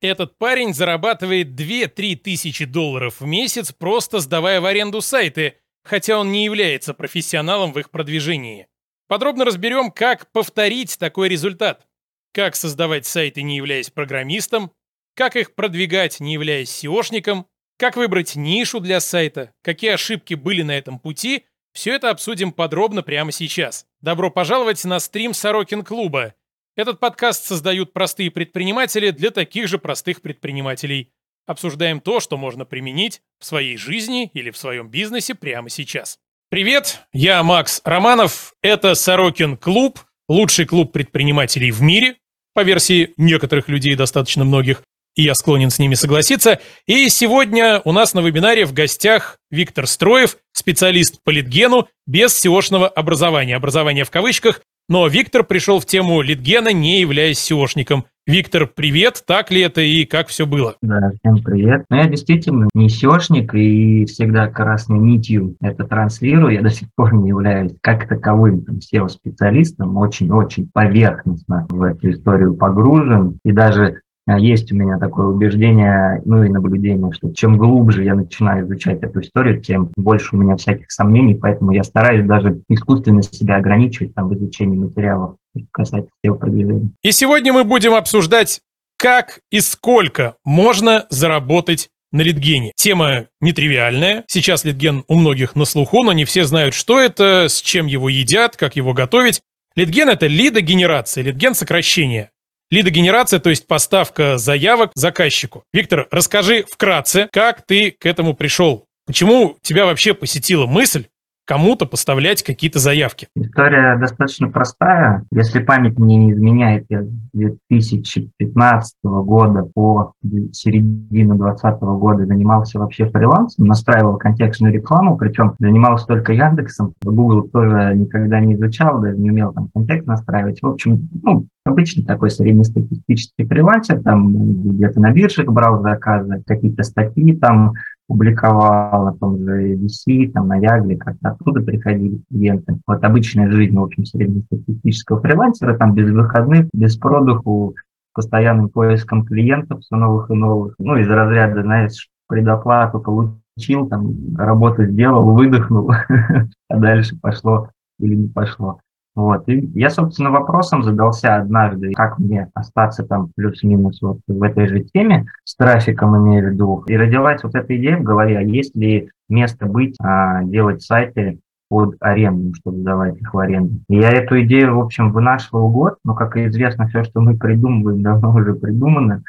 Этот парень зарабатывает 2-3 тысячи долларов в месяц, просто сдавая в аренду сайты, хотя он не является профессионалом в их продвижении. Подробно разберем, как повторить такой результат. Как создавать сайты, не являясь программистом, как их продвигать, не являясь SEOшником, как выбрать нишу для сайта, какие ошибки были на этом пути, все это обсудим подробно прямо сейчас. Добро пожаловать на стрим Сорокин клуба. Этот подкаст создают простые предприниматели для таких же простых предпринимателей. Обсуждаем то, что можно применить в своей жизни или в своем бизнесе прямо сейчас. Привет, я Макс Романов. Это Сорокин клуб, лучший клуб предпринимателей в мире, по версии некоторых людей, достаточно многих, и я склонен с ними согласиться. И сегодня у нас на вебинаре в гостях Виктор Строев, специалист по литгену без SEOшного образования. Образование в кавычках, но Виктор пришел в тему Литгена, не являясь SEOшником. Виктор, привет, так ли это и как все было? Да, всем привет. Ну, я действительно не SEOшник и всегда красной нитью это транслирую. Я до сих пор не являюсь как таковым SEO-специалистом, очень-очень поверхностно в эту историю погружен. И даже есть у меня такое убеждение, ну и наблюдение, что чем глубже я начинаю изучать эту историю, тем больше у меня всяких сомнений, поэтому я стараюсь даже искусственно себя ограничивать там, в изучении материалов касательно SEO продвижения. И сегодня мы будем обсуждать, как и сколько можно заработать на литгене. Тема нетривиальная. Сейчас литген у многих на слуху, но не все знают, что это, с чем его едят, как его готовить. Литген – это лидогенерация, литген – сокращение. Лидогенерация, то есть поставка заявок заказчику. Виктор, расскажи вкратце, как ты к этому пришел? Почему тебя вообще посетила мысль кому-то поставлять какие-то заявки? История достаточно простая. Если память мне не изменяет, я с 2015 года по середину 2020 года занимался вообще фрилансом, настраивал контекстную рекламу, причем занимался только Яндексом. Google тоже никогда не изучал, даже не умел там контекст настраивать. В общем, ну, обычный такой среднестатистический фрилансер, там где-то на биржах брал заказы, какие-то статьи там публиковал том же VC, там, на Ягре, как-то оттуда приходили клиенты. Вот обычная жизнь, в общем, среднестатистического фрилансера, там без выходных, без продуху, постоянным поиском клиентов все новых и новых. Ну, из разряда, знаешь, предоплату получил, там, работу сделал, выдохнул, а дальше пошло или не пошло. Вот. И я, собственно, вопросом задался однажды, как мне остаться там плюс-минус вот в этой же теме, с трафиком имею в виду, и родилась вот эта идея в голове, а есть ли место быть, а, делать сайты под аренду, чтобы давать их в аренду. Я эту идею, в общем, вынашивал год, но, как известно, все, что мы придумываем, давно уже придумано,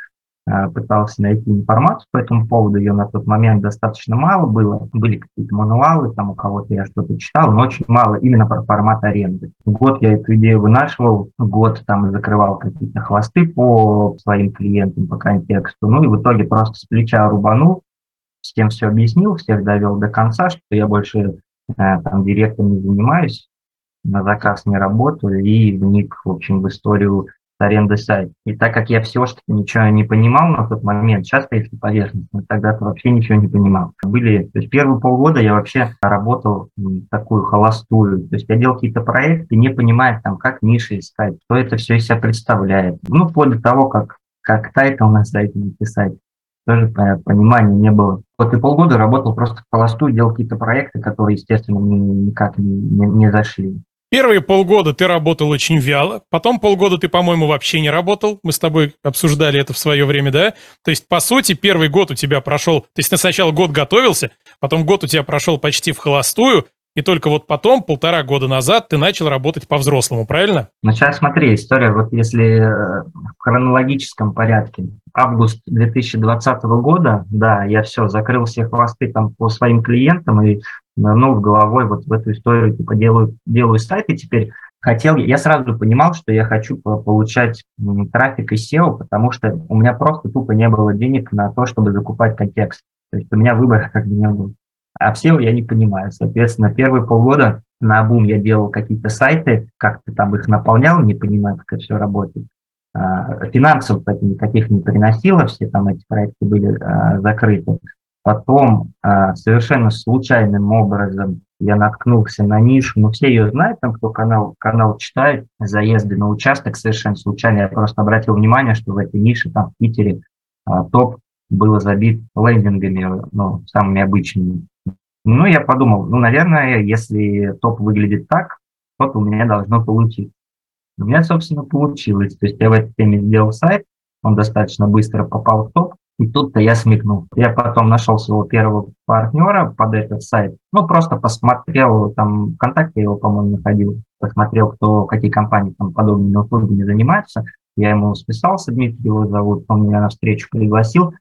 пытался найти информацию по этому поводу, ее на тот момент достаточно мало было, были какие-то мануалы, там у кого-то я что-то читал, но очень мало именно про формат аренды. Год я эту идею вынашивал, год там закрывал какие-то хвосты по своим клиентам, по контексту, ну и в итоге просто с плеча рубанул, всем все объяснил, всех довел до конца, что я больше э, там директором не занимаюсь, на заказ не работаю и вник, в общем, в историю аренды сайта. И так как я все что ничего не понимал на тот момент, часто если поверхностно, тогда-то вообще ничего не понимал. Были, то есть первые полгода я вообще работал такую холостую, то есть я делал какие-то проекты, не понимая там, как ниши искать, что это все из себя представляет. Ну, вплоть до того, как, как title на сайте написать, тоже понимания не было. Вот и полгода работал просто в холостую, делал какие-то проекты, которые, естественно, никак не, не, не зашли. Первые полгода ты работал очень вяло, потом полгода ты, по-моему, вообще не работал. Мы с тобой обсуждали это в свое время, да? То есть, по сути, первый год у тебя прошел... То есть, ты сначала год готовился, потом год у тебя прошел почти в холостую, и только вот потом, полтора года назад, ты начал работать по-взрослому, правильно? Ну, сейчас смотри, история, вот если э, в хронологическом порядке. Август 2020 года, да, я все, закрыл все хвосты там по своим клиентам и ну, в головой вот в эту историю, типа, делаю, делаю сайт, и теперь хотел, я сразу понимал, что я хочу получать трафик из SEO, потому что у меня просто тупо не было денег на то, чтобы закупать контекст. То есть у меня выбора как бы не было. А в SEO я не понимаю. Соответственно, первые полгода на бум я делал какие-то сайты, как-то там их наполнял, не понимаю, как это все работает. А, финансов никаких не приносило, все там эти проекты были а, закрыты. Потом э, совершенно случайным образом я наткнулся на нишу, ну все ее знают, там кто канал, канал читает, заезды на участок совершенно случайно, я просто обратил внимание, что в этой нише там в Питере а топ было забит лендингами, ну, самыми обычными. Ну, я подумал, ну, наверное, если топ выглядит так, то у меня должно получиться. У меня, собственно, получилось. То есть я в этой теме сделал сайт, он достаточно быстро попал в топ, и тут-то я смекнул. Я потом нашел своего первого партнера под этот сайт. Ну, просто посмотрел, там, ВКонтакте его, по-моему, находил. Посмотрел, кто, какие компании там подобными услугами занимаются. Я ему списался, Дмитрий его зовут, он меня на встречу пригласил.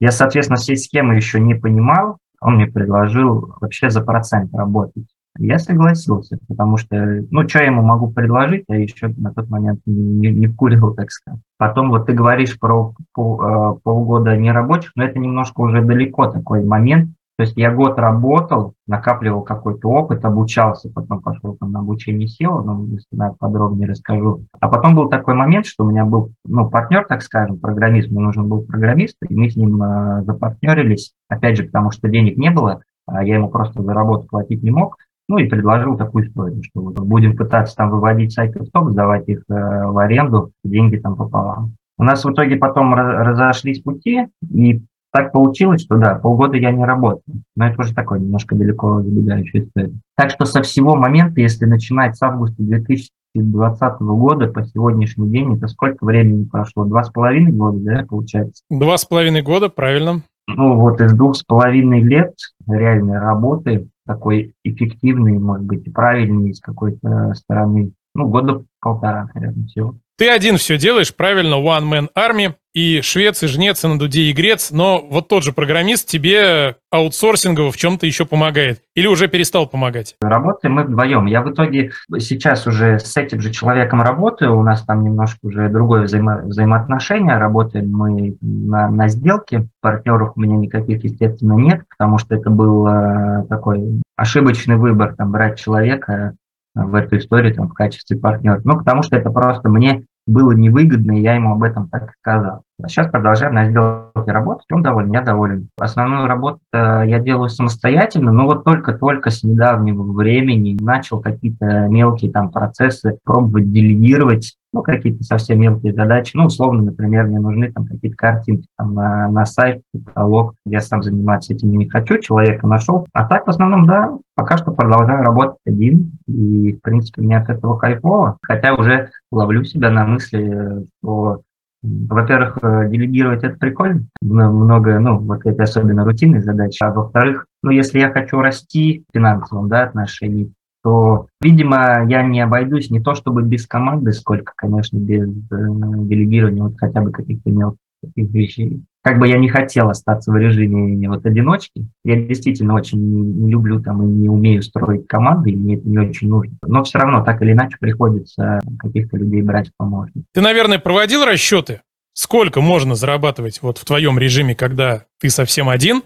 Я, соответственно, все схемы еще не понимал. Он мне предложил вообще за процент работать. Я согласился, потому что, ну, что я ему могу предложить, я еще на тот момент не, не вкуривал, так сказать. Потом вот ты говоришь про пол, э, полгода нерабочих, но это немножко уже далеко такой момент. То есть я год работал, накапливал какой-то опыт, обучался, потом пошел там на обучение SEO, но надо подробнее расскажу. А потом был такой момент, что у меня был, ну, партнер, так скажем, программист, мне нужен был программист, и мы с ним э, запартнерились, опять же, потому что денег не было, а я ему просто за работу платить не мог. Ну и предложил такую историю, что вот будем пытаться там выводить сайты в топ, сдавать их э, в аренду, деньги там пополам. У нас в итоге потом разошлись пути, и так получилось, что да, полгода я не работал. Но это уже такой немножко далеко забегающая история. Так что со всего момента, если начинать с августа 2020 года по сегодняшний день, это сколько времени прошло? Два с половиной года, да, получается? Два с половиной года, правильно. Ну вот из двух с половиной лет реальной работы такой эффективный, может быть, и правильный с какой-то стороны. Ну, года полтора, наверное, всего. Ты один все делаешь, правильно, One Man Army, и швец, и жнец, и на дуде, и грец, но вот тот же программист тебе аутсорсингово в чем-то еще помогает. Или уже перестал помогать? Работаем мы вдвоем. Я в итоге сейчас уже с этим же человеком работаю, у нас там немножко уже другое взаимо взаимоотношение, работаем мы на, на сделке, партнеров у меня никаких, естественно, нет, потому что это был э, такой ошибочный выбор, там, брать человека в эту историю там, в качестве партнера. Ну, потому что это просто мне было невыгодно, и я ему об этом так сказал. А сейчас продолжаем на сделке работать, он доволен, я доволен. Основную работу я делаю самостоятельно, но вот только-только с недавнего времени начал какие-то мелкие там процессы пробовать делегировать, ну, какие-то совсем мелкие задачи. Ну, условно, например, мне нужны там какие-то картинки там, на, на сайт, каталог. Я сам заниматься этим не хочу, человека нашел. А так, в основном, да, пока что продолжаю работать один. И, в принципе, мне от этого кайфово. Хотя уже ловлю себя на мысли, что во-первых, э, делегировать это прикольно, много, ну, вот это особенно рутинные задачи. А во-вторых, ну, если я хочу расти в финансовом, да, отношении, то, видимо, я не обойдусь не то чтобы без команды, сколько, конечно, без э, делегирования вот хотя бы каких-то мелких таких вещей. Как бы я не хотел остаться в режиме вот одиночки, я действительно очень не люблю там и не умею строить команды, и мне это не очень нужно. Но все равно так или иначе приходится каких-то людей брать в помощники. Ты, наверное, проводил расчеты? Сколько можно зарабатывать вот в твоем режиме, когда ты совсем один,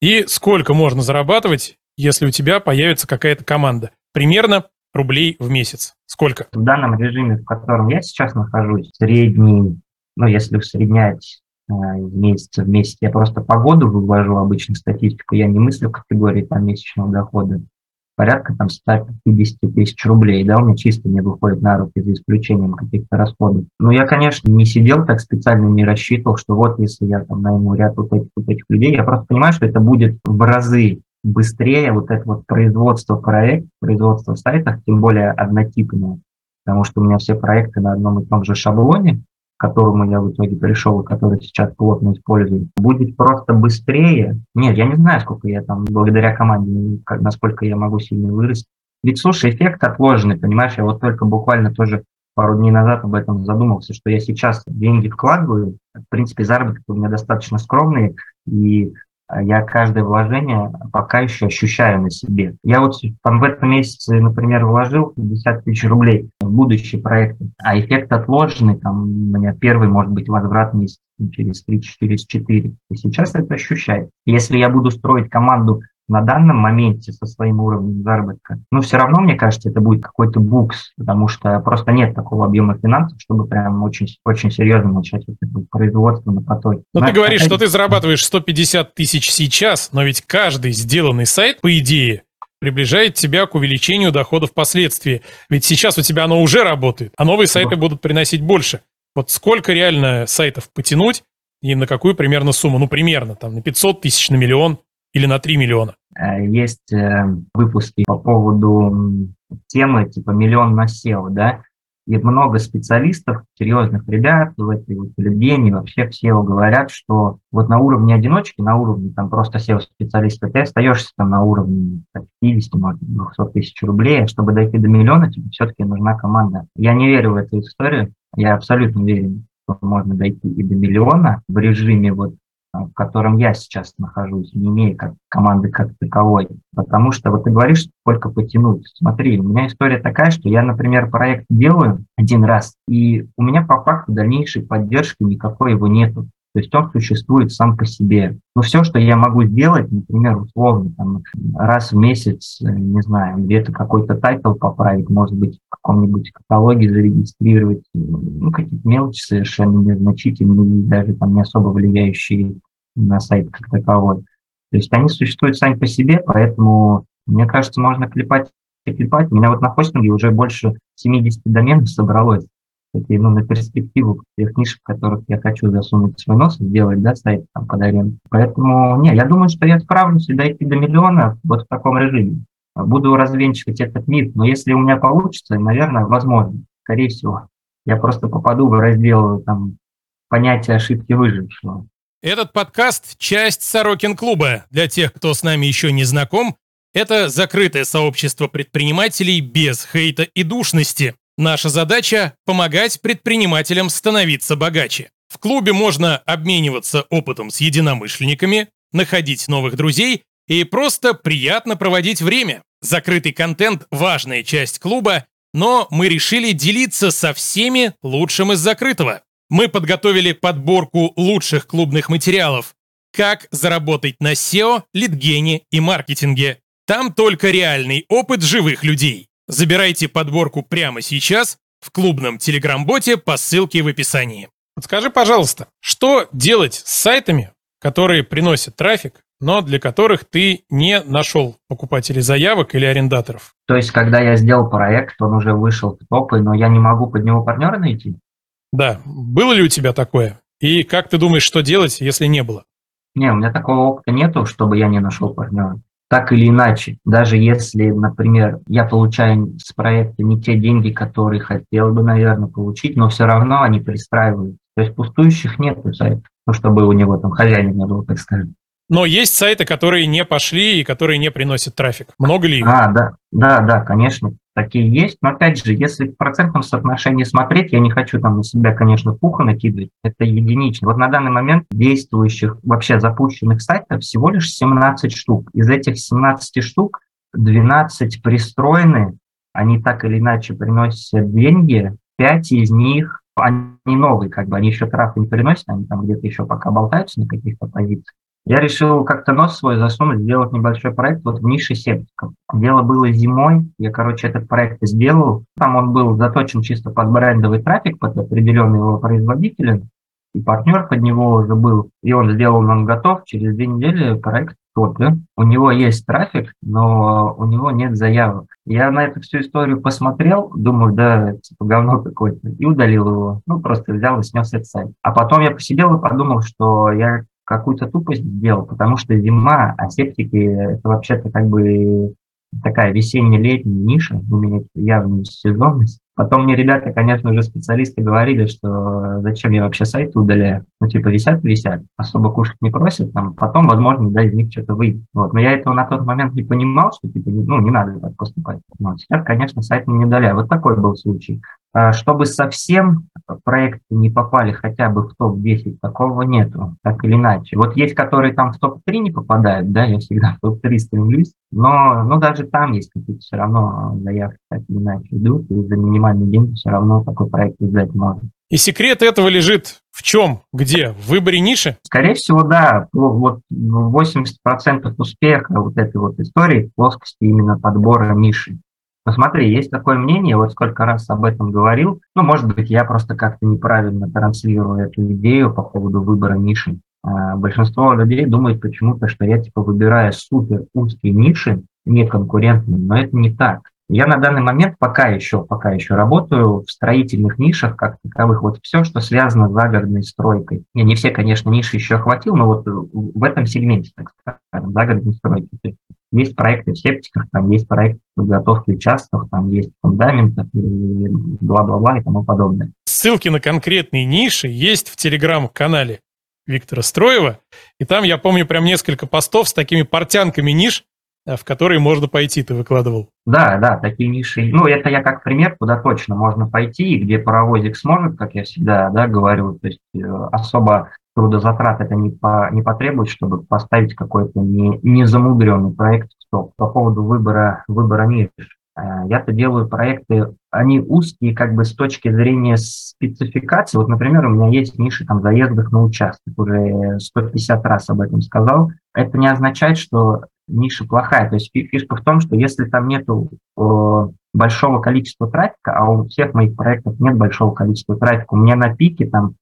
и сколько можно зарабатывать, если у тебя появится какая-то команда? Примерно рублей в месяц. Сколько? В данном режиме, в котором я сейчас нахожусь, средний ну, если усреднять из месяца в месяц, я просто по году вывожу обычно статистику, я не мыслю в категории там месячного дохода, порядка там 150 тысяч рублей, да, у меня чисто не выходит на руки за исключением каких-то расходов. Но я, конечно, не сидел так специально, не рассчитывал, что вот если я там найму ряд вот этих, вот этих людей, я просто понимаю, что это будет в разы быстрее вот это вот производство проектов, производство сайтов, тем более однотипное, потому что у меня все проекты на одном и том же шаблоне, которому я в итоге пришел и который сейчас плотно использую, будет просто быстрее. Нет, я не знаю, сколько я там, благодаря команде, как, насколько я могу сильно вырасти. Ведь, слушай, эффект отложенный, понимаешь, я вот только буквально тоже пару дней назад об этом задумался, что я сейчас деньги вкладываю, в принципе, заработки у меня достаточно скромные, и я каждое вложение пока еще ощущаю на себе. Я вот там в этом месяце, например, вложил 50 тысяч рублей в будущие проекты, а эффект отложенный, там у меня первый может быть возврат месяц через 3, через 4. И сейчас это ощущаю. Если я буду строить команду на данном моменте со своим уровнем заработка, ну, все равно, мне кажется, это будет какой-то букс, потому что просто нет такого объема финансов, чтобы прям очень, очень серьезно начать вот это производство на потоке. Но, но ты говоришь, что ты зарабатываешь 150 тысяч сейчас, но ведь каждый сделанный сайт, по идее, приближает тебя к увеличению доходов впоследствии. Ведь сейчас у тебя оно уже работает, а новые сайты будут приносить больше. Вот сколько реально сайтов потянуть, И на какую примерно сумму? Ну, примерно, там, на 500 тысяч, на миллион или на 3 миллиона? Э, есть э, выпуски по поводу темы типа «Миллион на SEO», да, и много специалистов, серьезных ребят в этой вот Евгении, вообще все говорят, что вот на уровне одиночки, на уровне там просто SEO-специалиста, ты остаешься там на уровне 50, может, 200 тысяч рублей, а чтобы дойти до миллиона, тебе все-таки нужна команда. Я не верю в эту историю, я абсолютно уверен, что можно дойти и до миллиона в режиме вот в котором я сейчас нахожусь, не имея как команды как таковой. Потому что вот ты говоришь, сколько потянуть. Смотри, у меня история такая, что я, например, проект делаю один раз, и у меня по факту дальнейшей поддержки никакой его нету. То есть он существует сам по себе. Но все, что я могу сделать, например, условно, там, раз в месяц, э, не знаю, где-то какой-то title поправить, может быть, в каком-нибудь каталоге зарегистрировать, ну, какие-то мелочи совершенно незначительные, даже там не особо влияющие на сайт как таковой. То есть они существуют сами по себе, поэтому, мне кажется, можно клепать и клепать. У меня вот на хостинге уже больше 70 доменов собралось такие, ну, на перспективу тех в которых я хочу засунуть свой нос и сделать, да, сайт там под аренду. Поэтому, не, я думаю, что я справлюсь и дойти до миллиона вот в таком режиме. Буду развенчивать этот миф, но если у меня получится, наверное, возможно, скорее всего. Я просто попаду в раздел там понятия ошибки выжившего. Этот подкаст – часть Сорокин клуба. Для тех, кто с нами еще не знаком, это закрытое сообщество предпринимателей без хейта и душности. Наша задача – помогать предпринимателям становиться богаче. В клубе можно обмениваться опытом с единомышленниками, находить новых друзей и просто приятно проводить время. Закрытый контент – важная часть клуба, но мы решили делиться со всеми лучшим из закрытого. Мы подготовили подборку лучших клубных материалов. Как заработать на SEO, литгене и маркетинге. Там только реальный опыт живых людей. Забирайте подборку прямо сейчас в клубном телеграм-боте по ссылке в описании. Подскажи, пожалуйста, что делать с сайтами, которые приносят трафик, но для которых ты не нашел покупателей заявок или арендаторов? То есть, когда я сделал проект, он уже вышел в топы, но я не могу под него партнера найти? Да. Было ли у тебя такое? И как ты думаешь, что делать, если не было? Не, у меня такого опыта нету, чтобы я не нашел партнера так или иначе, даже если, например, я получаю с проекта не те деньги, которые хотел бы, наверное, получить, но все равно они пристраивают. То есть пустующих нет сайтов, ну, чтобы у него там хозяина не было, так скажем. Но есть сайты, которые не пошли и которые не приносят трафик. Много ли их? А, да, да, да, конечно, такие есть. Но опять же, если в процентном соотношении смотреть, я не хочу там на себя, конечно, пуха накидывать, это единично. Вот на данный момент действующих, вообще запущенных сайтов всего лишь 17 штук. Из этих 17 штук 12 пристроены, они так или иначе приносят деньги, 5 из них они новые, как бы они еще трафик не приносят, они там где-то еще пока болтаются на каких-то позициях. Я решил как-то нос свой засунуть, сделать небольшой проект вот в нише септиков. Дело было зимой, я, короче, этот проект сделал. Там он был заточен чисто под брендовый трафик, под определенные его производителя, и партнер под него уже был, и он сделал, он готов, через две недели проект топе. У него есть трафик, но у него нет заявок. Я на эту всю историю посмотрел, думаю, да, типа говно какое-то, и удалил его. Ну, просто взял и снес этот сайт. А потом я посидел и подумал, что я какую-то тупость сделал, потому что зима, а септики – это вообще-то как бы такая весенне-летняя ниша, у меня явная сезонность. Потом мне ребята, конечно же, специалисты говорили, что зачем я вообще сайты удаляю. Ну, типа, висят, висят, особо кушать не просят, там, потом, возможно, да, из них что-то выйдет. Вот. Но я этого на тот момент не понимал, что, типа, ну, не надо так поступать. Но сейчас, конечно, сайт не удаляю. Вот такой был случай. А чтобы совсем проекты не попали хотя бы в топ-10, такого нету, так или иначе. Вот есть, которые там в топ-3 не попадают, да, я всегда в топ-3 стремлюсь, но, но даже там есть какие-то все равно заявки так или иначе идут, и за минимальный день все равно такой проект издать можно. И секрет этого лежит в чем? Где? В выборе ниши? Скорее всего, да. Вот 80% успеха вот этой вот истории в плоскости именно подбора ниши. Но смотри, есть такое мнение, вот сколько раз об этом говорил, ну, может быть, я просто как-то неправильно транслирую эту идею по поводу выбора ниши. А большинство людей думает почему-то, что я типа выбираю супер узкие ниши, неконкурентные, но это не так. Я на данный момент пока еще, пока еще работаю в строительных нишах, как таковых. Вот все, что связано с загородной стройкой. Я не все, конечно, ниши еще охватил, но вот в этом сегменте, так скажем, загородной стройки. Есть проекты в септиках, там есть проекты подготовки участков, там есть фундаментов и бла-бла-бла и тому подобное. Ссылки на конкретные ниши есть в телеграм-канале Виктора Строева. И там, я помню, прям несколько постов с такими портянками ниш, э, в которые можно пойти, ты выкладывал. Да, да, такие ниши. Ну, это я как пример, куда точно можно пойти, и где паровозик сможет, как я всегда да, говорю, то есть э, особо трудозатрат это не, по, не потребует, чтобы поставить какой-то не, незамудренный проект в стоп. По поводу выбора, выбора ниш. Э, я-то делаю проекты, они узкие как бы с точки зрения спецификации. Вот, например, у меня есть ниши там заездов на участок, уже 150 раз об этом сказал. Это не означает, что ниша плохая. То есть фишка в том, что если там нету большого количества трафика, а у всех моих проектов нет большого количества трафика, у меня на пике там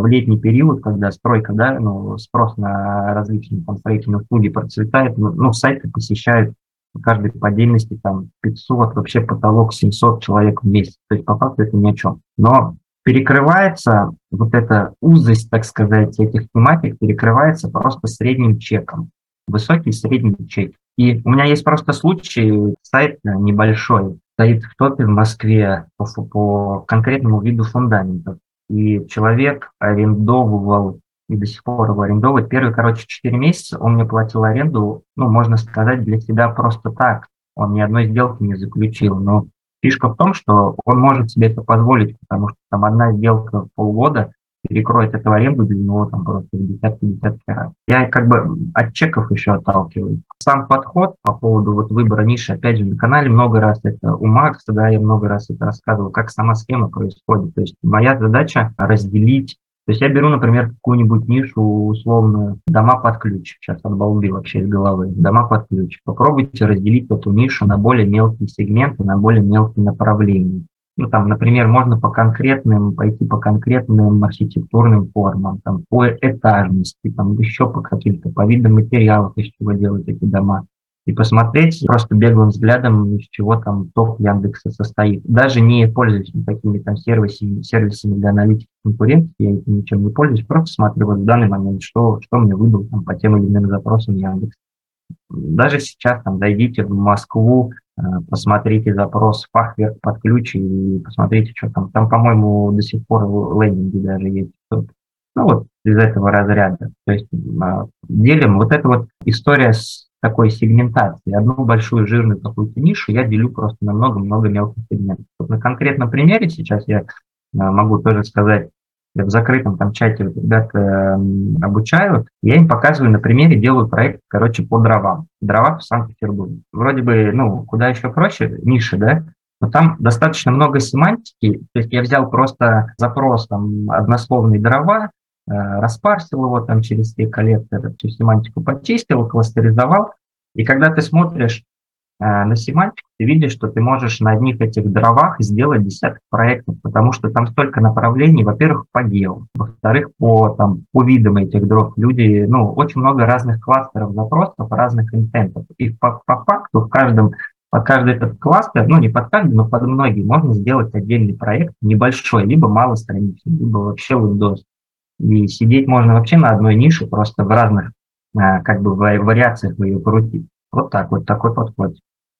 в летний период, когда стройка, да, ну, спрос на различные там строительные услуги процветает, ну, ну сайты посещают каждый по отдельности там 500, вообще потолок 700 человек в месяц. То есть по факту это ни о чем. Но перекрывается вот эта узость, так сказать, этих тематик, перекрывается просто средним чеком. Высокий средний чек. И у меня есть просто случай, сайт небольшой, стоит в топе в Москве по, по конкретному виду фундаментов. И человек арендовывал и до сих пор его арендовывает. Первые, короче, 4 месяца он мне платил аренду, ну, можно сказать, для себя просто так. Он ни одной сделки не заключил. Но фишка в том, что он может себе это позволить, потому что там одна сделка в полгода перекроет эту аренду для него там просто в десятки-десятки раз. Я как бы от чеков еще отталкиваюсь. Сам подход по поводу вот выбора ниши, опять же, на канале много раз это у Макса, да, я много раз это рассказывал, как сама схема происходит. То есть моя задача разделить то есть я беру, например, какую-нибудь нишу условную дома под ключ. Сейчас от балды вообще из головы. Дома под ключ. Попробуйте разделить эту нишу на более мелкие сегменты, на более мелкие направления. Ну, там, например, можно по конкретным, пойти по конкретным архитектурным формам, там, по этажности, там, еще по каким-то, по видам материалов, из чего делать эти дома и посмотреть просто беглым взглядом, из чего там топ Яндекса состоит. Даже не пользуясь такими там сервисами, сервисами для аналитики конкуренции, я этим ничем не пользуюсь, просто смотрю вот в данный момент, что, что мне выдал там по тем или иным запросам Яндекс. Даже сейчас там зайдите в Москву, посмотрите запрос фахверк под ключ и посмотрите, что там. Там, по-моему, до сих пор лендинги даже есть. Ну вот из этого разряда. То есть а, делим вот эта вот история с такой сегментации. Одну большую жирную какую-то нишу я делю просто на много-много мелких сегментов. Вот на конкретном примере сейчас я а, могу тоже сказать, в закрытом там чате вот ребята э, обучаю, я им показываю на примере, делаю проект, короче, по дровам. Дрова в Санкт-Петербурге. Вроде бы, ну, куда еще проще, ниши, да, но там достаточно много семантики, то есть я взял просто запрос там однословные дрова, Э, распарсил его там через все коллекторы, всю семантику почистил, кластеризовал. И когда ты смотришь на семантику, ты видишь, что ты можешь на одних этих дровах сделать десяток проектов, потому что там столько направлений, во-первых, по гео, во-вторых, по, там, по видам этих дров. Люди, ну, очень много разных кластеров запросов, разных интентов. И по, по факту в каждом под каждый этот кластер, ну не под каждый, но под многие, можно сделать отдельный проект, небольшой, либо малостраничный, либо вообще Windows. И сидеть можно вообще на одной нише, просто в разных а, как бы вариациях ее крутить. Вот так вот, такой подход.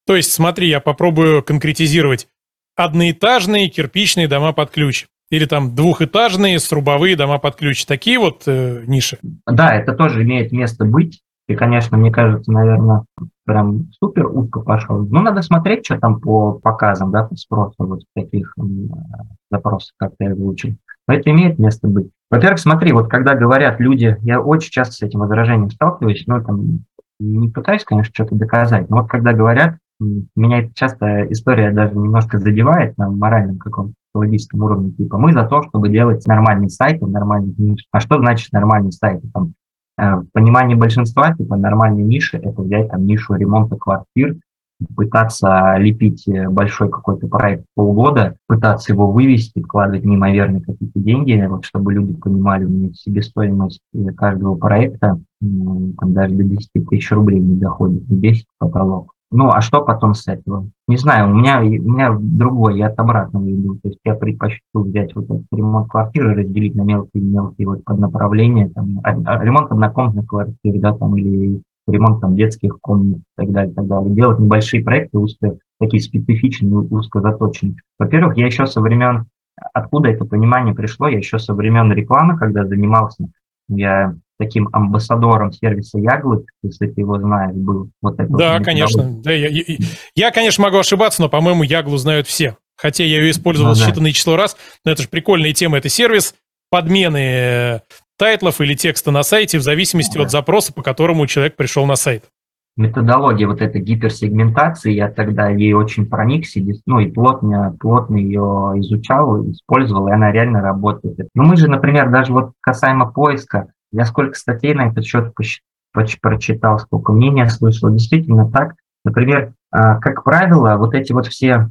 То есть, смотри, я попробую конкретизировать. Одноэтажные кирпичные дома под ключ. Или там двухэтажные срубовые дома под ключ. Такие вот э, ниши? Да, это тоже имеет место быть. И, конечно, мне кажется, наверное, прям супер узко пошел. Ну, надо смотреть, что там по показам, да, по спросу вот таких запросов, как ты озвучил. Но это имеет место быть. Во-первых, смотри, вот когда говорят люди, я очень часто с этим возражением сталкиваюсь, но там не пытаюсь, конечно, что-то доказать, но вот когда говорят, меня часто история даже немножко задевает на моральном каком-то психологическом уровне, типа мы за то, чтобы делать нормальный сайт, нормальный ниш. А что значит нормальный сайт? Там, э, в понимании большинства, типа нормальной ниши, это взять там нишу ремонта квартир, пытаться лепить э, большой какой-то проект полгода, пытаться его вывести, вкладывать неимоверные какие-то деньги, вот, чтобы люди понимали, у меня себестоимость каждого проекта там, даже до 10 тысяч рублей не доходит, не 10 потолок. Ну, а что потом с этого? Не знаю, у меня, у меня другой, я от обратного иду. То есть я предпочту взять вот этот ремонт квартиры, разделить на мелкие-мелкие вот под направление, там, а, а, ремонт однокомнатной квартиры, да, там, или ремонт там детских комнат и так далее, и так далее. Делать небольшие проекты, узко, такие специфичные, узко заточенные. Во-первых, я еще со времен, откуда это понимание пришло, я еще со времен рекламы, когда занимался, я таким амбассадором сервиса Яглы, если ты его знаешь, был. Вот это да, вот конечно. Да, я, я, я, конечно, могу ошибаться, но, по-моему, Яглу знают все. Хотя я ее использовал ну, да. считанное число раз, но это же прикольная тема, это сервис подмены э, тайтлов или текста на сайте в зависимости да. от запроса, по которому человек пришел на сайт. Методология вот этой гиперсегментации, я тогда ей очень проникся, ну и плотно, плотно ее изучал, использовал, и она реально работает. Но мы же, например, даже вот касаемо поиска, я сколько статей на этот счет прочитал, сколько мнения слышал. Действительно так. Например, а, как правило, вот эти вот все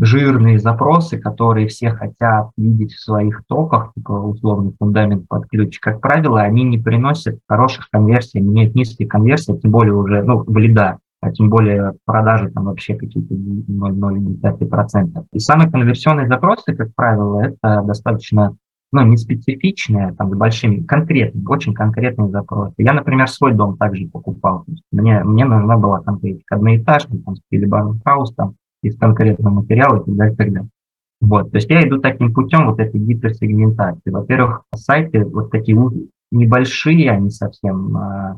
жирные запросы, которые все хотят видеть в своих токах, типа условный фундамент под ключ, как правило, они не приносят хороших конверсий, имеют низкие конверсии, тем более уже, ну, в лида, а тем более продажи там вообще какие-то 0,05%. И самые конверсионные запросы, как правило, это достаточно ну, не специфичные, там, с большими, конкретные, очень конкретные запросы. Я, например, свой дом также покупал. Мне, мне нужна была конкретика. Одноэтажный, там, стиле хаус, там, из конкретного материала и так далее, и так далее. Вот, то есть я иду таким путем вот этой гиперсегментации. Во-первых, сайты вот такие небольшие, они совсем... А,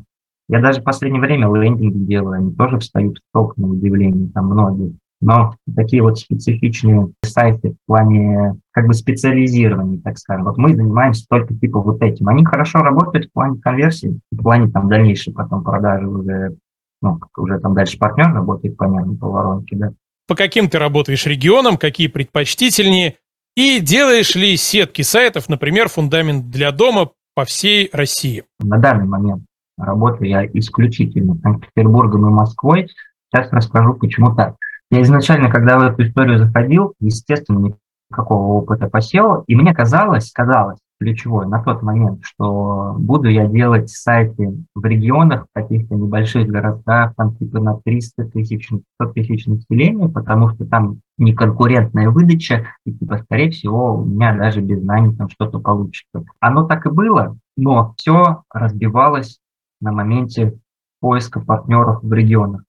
я даже в последнее время лендинги делаю, они тоже встают в топ на удивление, там многие но такие вот специфичные сайты в плане как бы специализирования, так скажем. Вот мы занимаемся только типа вот этим. Они хорошо работают в плане конверсии, в плане там дальнейшей потом продажи уже, ну, уже там дальше партнер работает, понятно, по воронке, да. По каким ты работаешь регионам, какие предпочтительнее, и делаешь ли сетки сайтов, например, фундамент для дома по всей России? На данный момент работаю я исключительно Санкт-Петербургом и Москвой. Сейчас расскажу, почему так. Я изначально, когда в эту историю заходил, естественно, никакого опыта по SEO, и мне казалось, казалось, ключевое на тот момент, что буду я делать сайты в регионах, в каких-то небольших городах, там типа на 300 тысяч, 500 тысяч населения, потому что там не конкурентная выдача, и типа, скорее всего, у меня даже без знаний там что-то получится. Оно так и было, но все разбивалось на моменте поиска партнеров в регионах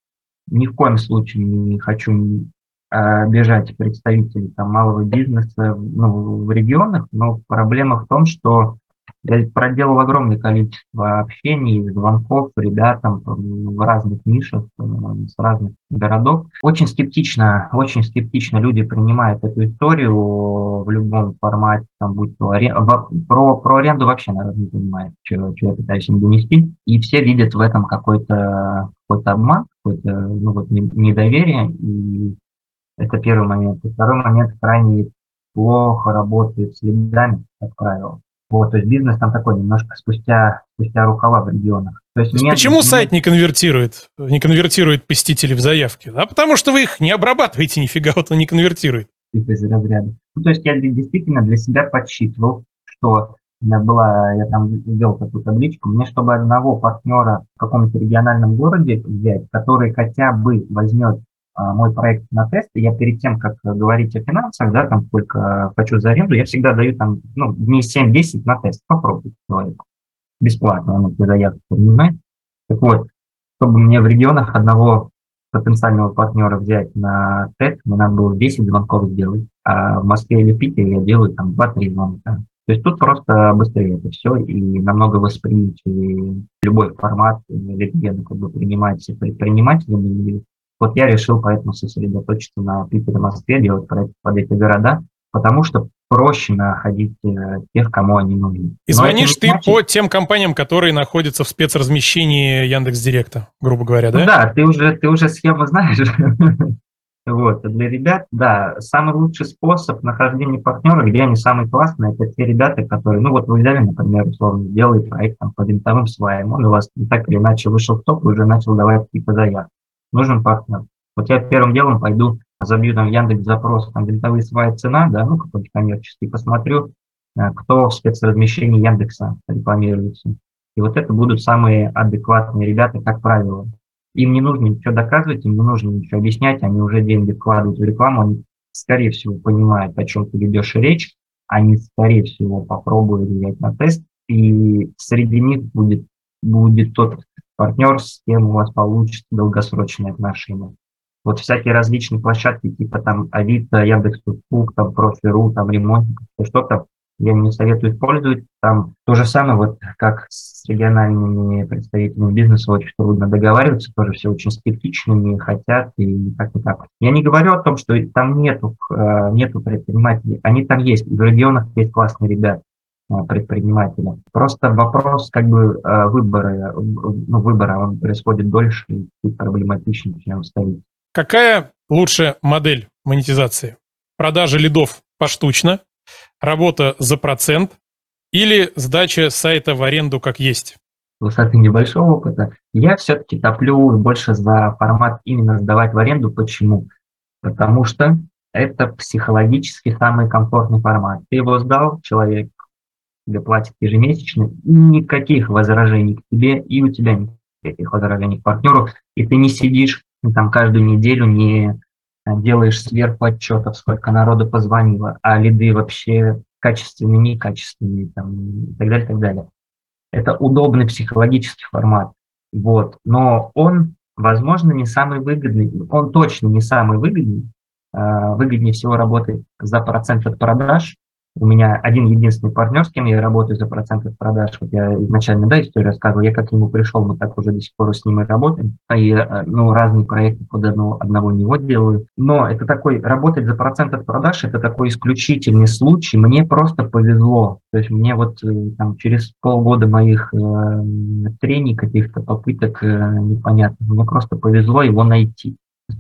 ни в коем случае не хочу обижать представителей там, малого бизнеса ну, в регионах, но проблема в том, что я проделал огромное количество общений, звонков ребятам в разных нишах, э, с разных городов. Очень скептично, очень скептично люди принимают эту историю в любом формате, там, будь то аренда, про, про аренду вообще, наверное, не понимает, что, что я пытаюсь им донести. И все видят в этом какой-то какой обман, какое-то ну, вот, недоверие. И это первый момент. И второй момент крайне плохо работает с лидами, как правило. Вот, то есть бизнес там такой немножко спустя, спустя рукава в регионах. То есть, то есть нет, почему нет... сайт не конвертирует, не конвертирует посетителей в заявки? А потому что вы их не обрабатываете нифига, вот он не конвертирует. Из разряда. Ну, то есть я действительно для себя подсчитывал, что у меня была, я там ввел такую табличку, мне чтобы одного партнера в каком-то региональном городе взять, который хотя бы возьмет мой проект на тест, я перед тем, как говорить о финансах, да, там сколько хочу за аренду, я всегда даю там, ну, дней 7-10 на тест, попробуйте человеку. Бесплатно, он это принимает. Так вот, чтобы мне в регионах одного потенциального партнера взять на тест, мне надо было 10 звонков сделать, а в Москве или Питере я делаю там 2-3 звонка. То есть тут просто быстрее это все и намного восприимчивее любой формат легенды как бы принимается предпринимателями вот я решил поэтому сосредоточиться на Питере, Москве, делать проект под эти города, потому что проще находить э, тех, кому они нужны. И звонишь ты значит... по тем компаниям, которые находятся в спецразмещении Яндекс Директа, грубо говоря, да? Ну, да, ты уже, ты уже схему знаешь. Вот, для ребят, да, самый лучший способ нахождения партнера, где они самые классные, это те ребята, которые, ну вот вы взяли, например, условно, сделали проект там, по винтовым сваям, он у вас так или иначе вышел в топ, уже начал давать какие-то заявки нужен партнер. Вот я первым делом пойду, забью там Яндекс запрос, там винтовые сваи цена, да, ну какой-то коммерческий, посмотрю, э, кто в спецразмещении Яндекса рекламируется. И вот это будут самые адекватные ребята, как правило. Им не нужно ничего доказывать, им не нужно ничего объяснять, они уже деньги вкладывают в рекламу, они, скорее всего, понимают, о чем ты ведешь речь, они, скорее всего, попробуют взять на тест, и среди них будет, будет тот партнер, с кем у вас получится долгосрочные отношения. Вот всякие различные площадки, типа там Авито, Яндекс.Услуг, там Профи.ру, там ремонт, что-то, я не советую использовать. Там то же самое, вот как с региональными представителями бизнеса, очень трудно договариваться, тоже все очень скептичными, хотят и так и так. Я не говорю о том, что там нету, э, нету предпринимателей, они там есть, в регионах есть классные ребята э, предприниматели. Просто вопрос как бы э, выбора, ну, выбора он происходит дольше и проблематичнее, чем в столице. Какая лучшая модель монетизации? Продажа лидов поштучно, работа за процент или сдача сайта в аренду как есть? Высоты небольшого опыта. Я все-таки топлю больше за формат именно сдавать в аренду. Почему? Потому что это психологически самый комфортный формат. Ты его сдал, человек тебе платит ежемесячно, никаких возражений к тебе, и у тебя никаких возражений к партнеру, и ты не сидишь там каждую неделю не делаешь сверху отчетов, сколько народу позвонило, а лиды вообще качественные, некачественные там, и так далее, и так далее. Это удобный психологический формат. Вот. Но он, возможно, не самый выгодный. Он точно не самый выгодный. А, выгоднее всего работать за процент от продаж, у меня один единственный партнер, с кем я работаю за процент от продаж. Вот я изначально, да, историю рассказывал, я как к нему пришел, мы так уже до сих пор с ним и работаем. И, э, ну, разные проекты под одного, одного него делаю. Но это такой, работать за процент от продаж, это такой исключительный случай. Мне просто повезло. То есть мне вот э, там через полгода моих э, трений, каких-то попыток э, непонятных, мне просто повезло его найти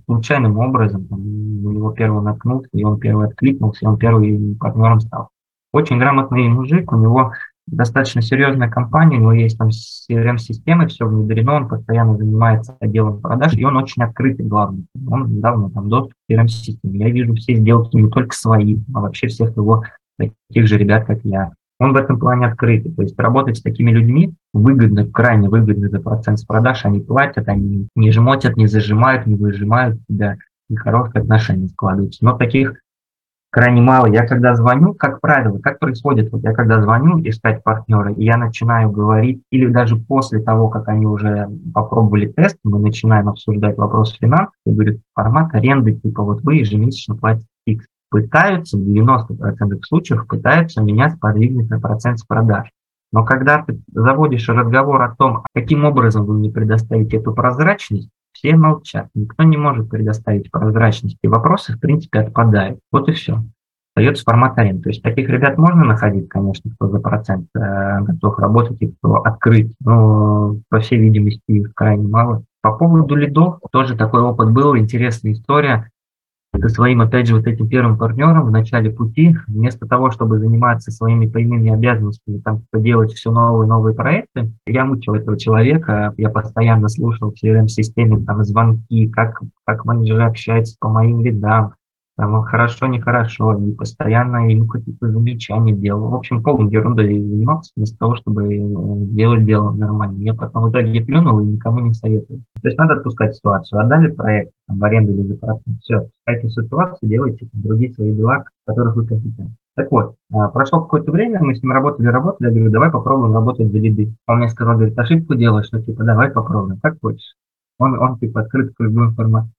случайным образом, там, его первый наткнулся, и он первый откликнулся, и он первый партнером стал. Очень грамотный мужик, у него достаточно серьезная компания, у него есть там CRM-системы, все внедрено, он постоянно занимается отделом продаж, и он очень открытый, главное. Он давно там доступ к CRM-системе. Я вижу все сделки не только свои, а вообще всех его таких же ребят, как я он в этом плане открытый. То есть работать с такими людьми выгодно, крайне выгодно за процент с продаж. Они платят, они не жмотят, не зажимают, не выжимают тебя, и хорошие отношения складываются. Но таких крайне мало. Я когда звоню, как правило, как происходит, вот я когда звоню искать партнера, и я начинаю говорить, или даже после того, как они уже попробовали тест, мы начинаем обсуждать вопрос финансов, и говорят, формат аренды, типа вот вы ежемесячно платите фикс пытаются, в 90% случаев пытаются меня сподвигнуть на процент с продаж. Но когда ты заводишь разговор о том, каким образом вы мне предоставите эту прозрачность, все молчат. Никто не может предоставить прозрачность. И вопросы, в принципе, отпадают. Вот и все. Остается формат аренды. То есть таких ребят можно находить, конечно, кто за процент э, готов работать и кто открыть. Но, по всей видимости, их крайне мало. По поводу лидов тоже такой опыт был. Интересная история со своим, опять же, вот этим первым партнером в начале пути, вместо того, чтобы заниматься своими прямыми обязанностями, там, делать все новые новые проекты, я мучил этого человека, я постоянно слушал в CRM-системе там звонки, как, как менеджеры общаются по моим лидам, там, хорошо, нехорошо, и постоянно ему какие-то замечания делал. В общем, полной ерундой занимался, вместо того, чтобы э, делать дело нормально. Я потом в итоге плюнул и никому не советую. То есть надо отпускать ситуацию. Отдали проект там, в аренду или за. Все, отпускайте ситуацию, делайте другие свои дела, которых вы компетентны. Так вот, а, прошло какое-то время, мы с ним работали, работали, я говорю, давай попробуем работать за лиды. Он мне сказал, говорит, ошибку делаешь, ну типа, давай попробуем, как хочешь. Он, он типа открыт к любой информации.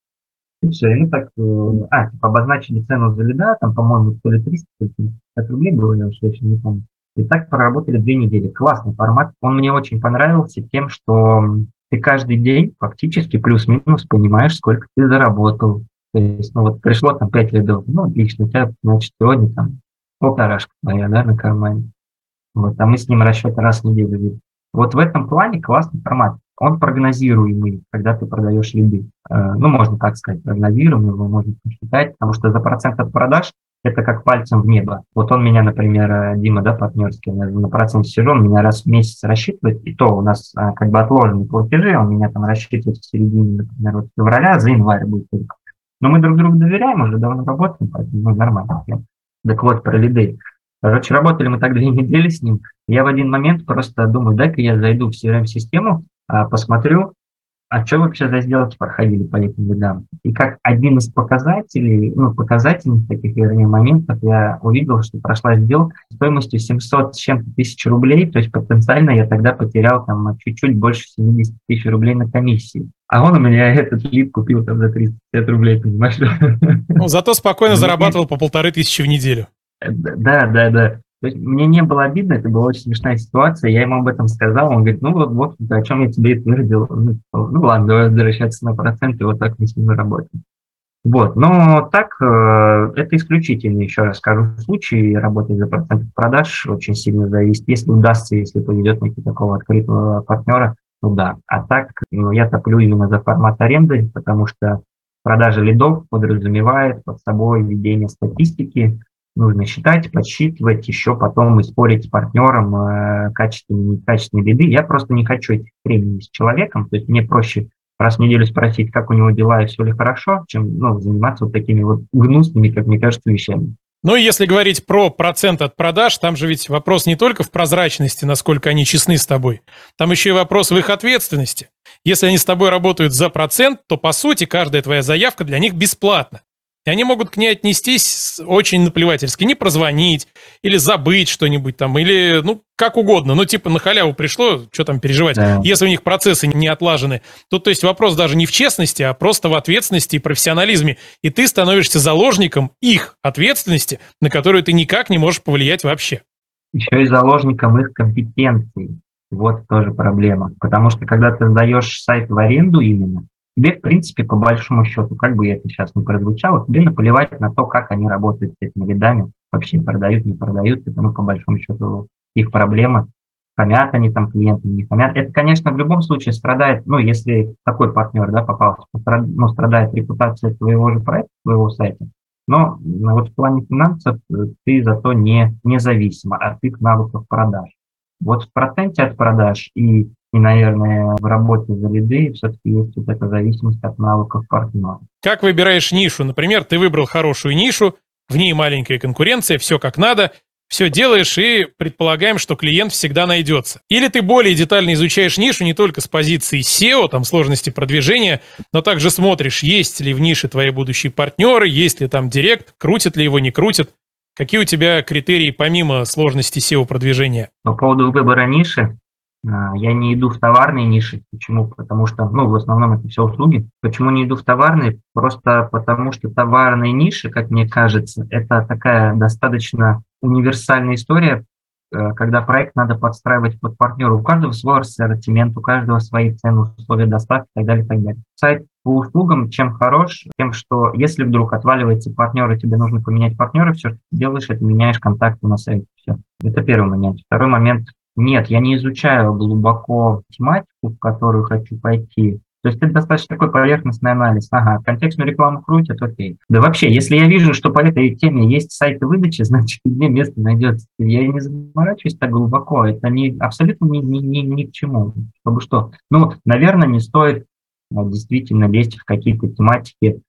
И все, и мы так, э, а, типа, обозначили цену за лида, там, по-моему, то ли 300, то ли 50 рублей было, я уже еще не помню. И так проработали две недели. Классный формат. Он мне очень понравился тем, что ты каждый день фактически плюс-минус понимаешь, сколько ты заработал. То есть, ну вот пришло там 5 лидов, ну отлично, у тебя, значит, сегодня там полторашка твоя, да, на кармане. Вот, а мы с ним расчет раз в неделю видим. Вот в этом плане классный формат он прогнозируемый, когда ты продаешь лиды. Э, ну, можно так сказать, прогнозируемый, его можно посчитать, потому что за процент от продаж это как пальцем в небо. Вот он меня, например, э, Дима, да, партнерский, на процент сижу, он меня раз в месяц рассчитывает, и то у нас э, как бы отложенные платежи, он меня там рассчитывает в середине, например, вот февраля, за январь будет только. Но мы друг другу доверяем, уже давно работаем, поэтому ну, нормально. Так вот, про лиды. Короче, работали мы так две недели с ним. Я в один момент просто думаю, дай-ка я зайду в CRM-систему, посмотрю, а что вообще за сделки проходили по этим видам? И как один из показателей, ну, показательных таких, вернее, моментов, я увидел, что прошла сделка стоимостью 700 с чем-то тысяч рублей, то есть потенциально я тогда потерял там чуть-чуть больше 70 тысяч рублей на комиссии. А он у меня этот лид купил там за 350 рублей, понимаешь? Ну, зато спокойно зарабатывал по полторы тысячи в неделю. Да, да, да. То есть мне не было обидно, это была очень смешная ситуация, я ему об этом сказал, он говорит, ну вот, вот о чем я тебе и твердил. Ну, ну ладно, давай возвращаться на проценты, вот так мы с ним работаем. Вот, но так, э, это исключительно, еще раз скажу, случай работы за процент продаж очень сильно зависит. Если удастся, если поведет найти такого открытого партнера, ну да. А так, ну, я топлю именно за формат аренды, потому что продажа лидов подразумевает под собой ведение статистики, нужно считать, подсчитывать, еще потом и спорить с партнером э, качественные, некачественные лиды. Я просто не хочу этих времени с человеком, то есть мне проще раз в неделю спросить, как у него дела и все ли хорошо, чем ну, заниматься вот такими вот гнусными, как мне кажется, вещами. Ну и если говорить про процент от продаж, там же ведь вопрос не только в прозрачности, насколько они честны с тобой, там еще и вопрос в их ответственности. Если они с тобой работают за процент, то по сути каждая твоя заявка для них бесплатна. И они могут к ней отнестись очень наплевательски, не прозвонить, или забыть что-нибудь там, или, ну, как угодно. Ну, типа, на халяву пришло, что там переживать. Да. Если у них процессы не отлажены, то, то есть вопрос даже не в честности, а просто в ответственности и профессионализме. И ты становишься заложником их ответственности, на которую ты никак не можешь повлиять вообще. Еще и заложником их компетенций. Вот тоже проблема. Потому что когда ты сдаешь сайт в аренду именно, тебе, в принципе, по большому счету, как бы это сейчас не прозвучало, тебе наплевать на то, как они работают с этими рядами, вообще продают, не продают, это, ну, по большому счету, их проблема. Хамят они там клиенты, не хамят. Это, конечно, в любом случае страдает, ну, если такой партнер, да, попался, ну, страдает репутация твоего же проекта, твоего сайта, но ну, вот в плане финансов э, ты зато не независима от их навыков продаж. Вот в проценте от продаж и и, наверное, в работе за лиды все-таки есть вот эта зависимость от навыков партнера. Как выбираешь нишу? Например, ты выбрал хорошую нишу, в ней маленькая конкуренция, все как надо, все делаешь и предполагаем, что клиент всегда найдется. Или ты более детально изучаешь нишу не только с позиции SEO, там сложности продвижения, но также смотришь, есть ли в нише твои будущие партнеры, есть ли там директ, крутят ли его, не крутят. Какие у тебя критерии помимо сложности SEO продвижения? По поводу выбора ниши, я не иду в товарные ниши. Почему? Потому что, ну, в основном это все услуги. Почему не иду в товарные? Просто потому что товарные ниши, как мне кажется, это такая достаточно универсальная история, э, когда проект надо подстраивать под партнера. У каждого свой ассортимент, у каждого свои цены, условия доставки и так далее, и так далее. Сайт по услугам чем хорош? Тем, что если вдруг отваливается партнер, и тебе нужно поменять партнера, все, что ты делаешь, это меняешь контакты на сайте. Все. Это первый момент. Второй момент нет, я не изучаю глубоко тематику, в которую хочу пойти. То есть это достаточно такой поверхностный анализ. Ага, контекстную рекламу крутят, окей. Да вообще, если я вижу, что по этой теме есть сайты выдачи, значит, где место найдется. Я не заморачиваюсь так глубоко. Это не, абсолютно ни, ни, ни, ни к чему. Чтобы что? Ну, наверное, не стоит а, действительно лезть в какие-то тематики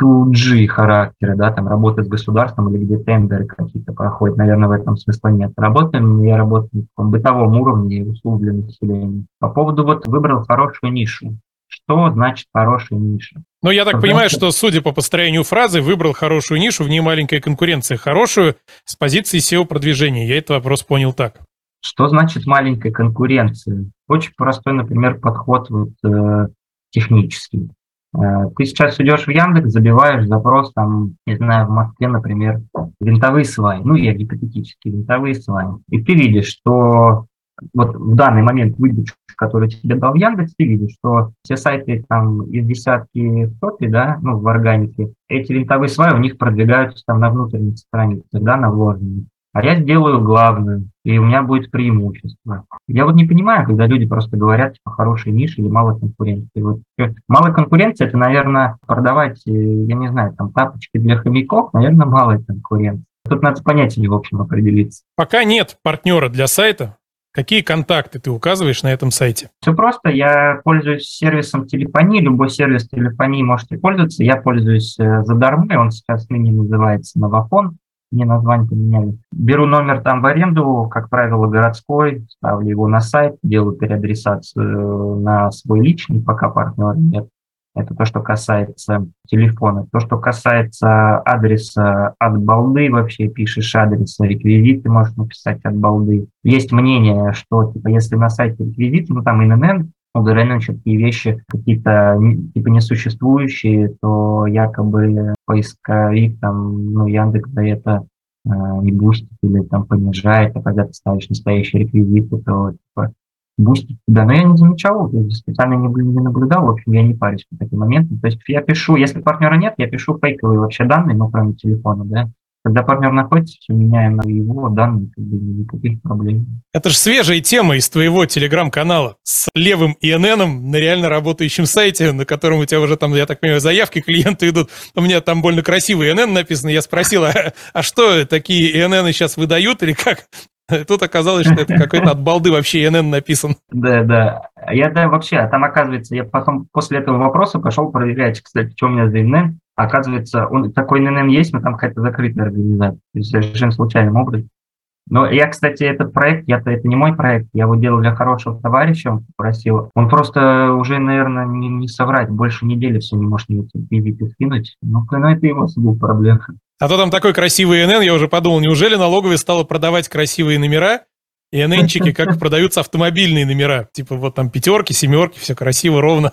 2G характера, да, там работать с государством или где тендеры какие-то проходят, наверное, в этом смысла нет. Работаем, я работаю на таком бытовом уровне услуг для населения. По поводу вот выбрал хорошую нишу. Что значит хорошая ниша? Ну, я так Потому понимаю, что, судя по построению фразы, выбрал хорошую нишу, в ней маленькая конкуренция. Хорошую с позиции SEO-продвижения. Я этот вопрос понял так. Что значит маленькая конкуренция? Очень простой, например, подход вот, э, технический. Э, ты сейчас идешь в Яндекс, забиваешь запрос, там, не знаю, в Москве, например, винтовые сваи, ну, я гипотетически, винтовые сваи, и ты видишь, что вот в данный момент выдачу, которую тебе дал Яндекс, ты видишь, что все сайты там из десятки в топе, да, ну, в органике, эти винтовые сваи у них продвигаются там на внутренних страницах, да, на вложенных а я сделаю главную, и у меня будет преимущество. Я вот не понимаю, когда люди просто говорят, типа, хорошая ниша или мало конкуренции. Вот, малая конкуренция – это, наверное, продавать, э, я не знаю, там, тапочки для хомяков, наверное, малая конкуренция. Тут надо с понятиями, в общем, определиться. Пока нет партнера для сайта, Какие контакты ты указываешь на этом сайте? Все просто. Я пользуюсь сервисом телефонии. Любой сервис телефонии можете пользоваться. Я пользуюсь э, задармо. Он сейчас ныне называется Новофон. Мне название поменяли. Беру номер там в аренду, как правило, городской, ставлю его на сайт, делаю переадресацию на свой личный, пока партнера нет. Это то, что касается телефона. То, что касается адреса от балды, вообще пишешь адрес, реквизиты можешь написать от балды. Есть мнение, что типа, если на сайте реквизиты, ну там ИНН, еще такие вещи какие-то типа несуществующие, то якобы поисковик, там, ну, Яндекс за это э, не бустит или там понижает, а когда ты ставишь настоящие реквизиты, то типа бустит тебя. Но я не замечал, я специально не, не наблюдал, в общем, я не парюсь по таким моментам. То есть я пишу, если партнера нет, я пишу фейковые вообще данные, ну, кроме телефона, да, когда партнер находится, все меняем на его данные, как бы никаких проблем. Это же свежая тема из твоего телеграм-канала с левым ИННом на реально работающем сайте, на котором у тебя уже там, я так понимаю, заявки клиенты идут. У меня там больно красивый ИНН написано. Я спросил, а, а что, такие ИНН сейчас выдают или как? Тут оказалось, что это какой-то от балды вообще ИНН написан. Да, да. Я да, вообще, а там оказывается, я потом после этого вопроса пошел проверять, кстати, что у меня за ИНН. Оказывается, он, такой ННН есть, но там какая-то закрытая организация, то есть совершенно случайным образом. Но я, кстати, этот проект, я-то это не мой проект, я его делал для хорошего товарища, он попросил. Он просто уже, наверное, не, не соврать, больше недели все не может мне эти скинуть. Ну, ну, это его был проблема. А то там такой красивый НН, я уже подумал, неужели налоговая стала продавать красивые номера, и ННчики, как продаются автомобильные номера. Типа вот там пятерки, семерки, все красиво, ровно.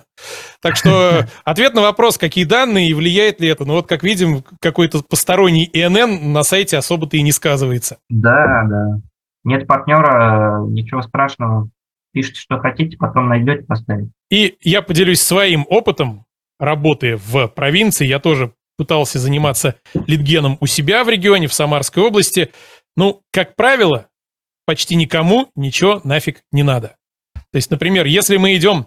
Так что ответ на вопрос, какие данные и влияет ли это. Ну вот, как видим, какой-то посторонний ИНН на сайте особо-то и не сказывается. Да, да. Нет партнера, ничего страшного. Пишите, что хотите, потом найдете, поставите. И я поделюсь своим опытом работы в провинции. Я тоже пытался заниматься литгеном у себя в регионе, в Самарской области. Ну, как правило, почти никому ничего нафиг не надо. То есть, например, если мы идем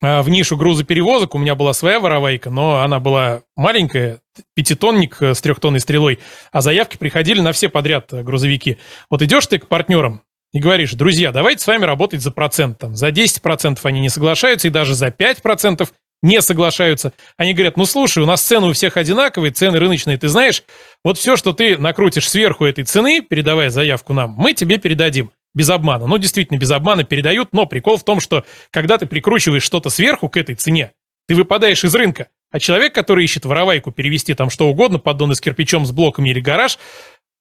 а, в нишу грузоперевозок, у меня была своя воровайка, но она была маленькая, пятитонник э, с трехтонной стрелой, а заявки приходили на все подряд э, грузовики. Вот идешь ты к партнерам и говоришь, друзья, давайте с вами работать за процент. Там, за 10% они не соглашаются, и даже за 5% не соглашаются. Они говорят, ну слушай, у нас цены у всех одинаковые, цены рыночные, ты знаешь, вот все, что ты накрутишь сверху этой цены, передавая заявку нам, мы тебе передадим. Без обмана. Ну, действительно, без обмана передают, но прикол в том, что когда ты прикручиваешь что-то сверху к этой цене, ты выпадаешь из рынка. А человек, который ищет воровайку, перевести там что угодно, поддоны с кирпичом, с блоками или гараж,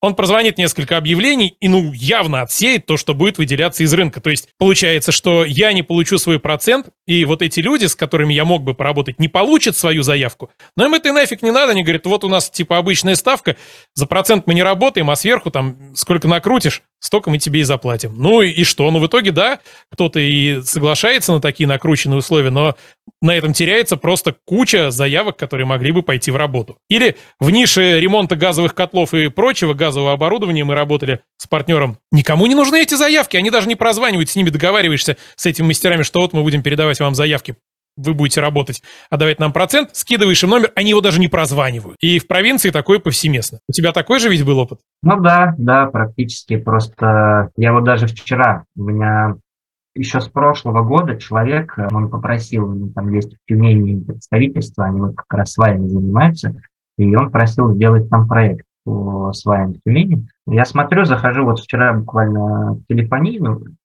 он прозвонит несколько объявлений и, ну, явно отсеет то, что будет выделяться из рынка. То есть получается, что я не получу свой процент, и вот эти люди, с которыми я мог бы поработать, не получат свою заявку. Но им это нафиг не надо. Они говорят, вот у нас типа обычная ставка, за процент мы не работаем, а сверху там сколько накрутишь, столько мы тебе и заплатим. Ну и, что? Ну в итоге, да, кто-то и соглашается на такие накрученные условия, но на этом теряется просто куча заявок, которые могли бы пойти в работу. Или в нише ремонта газовых котлов и прочего газового оборудования мы работали с партнером. Никому не нужны эти заявки, они даже не прозванивают, с ними договариваешься, с этими мастерами, что вот мы будем передавать вам заявки вы будете работать, отдавать нам процент, скидываешь им номер, они его даже не прозванивают. И в провинции такое повсеместно. У тебя такой же ведь был опыт? Ну да, да, практически. Просто я вот даже вчера, у меня еще с прошлого года человек, он попросил, там есть в Тюмени представительство, они вот как раз сваями занимаются, и он просил сделать там проект по в Тюмени. Я смотрю, захожу вот вчера буквально в телефонию,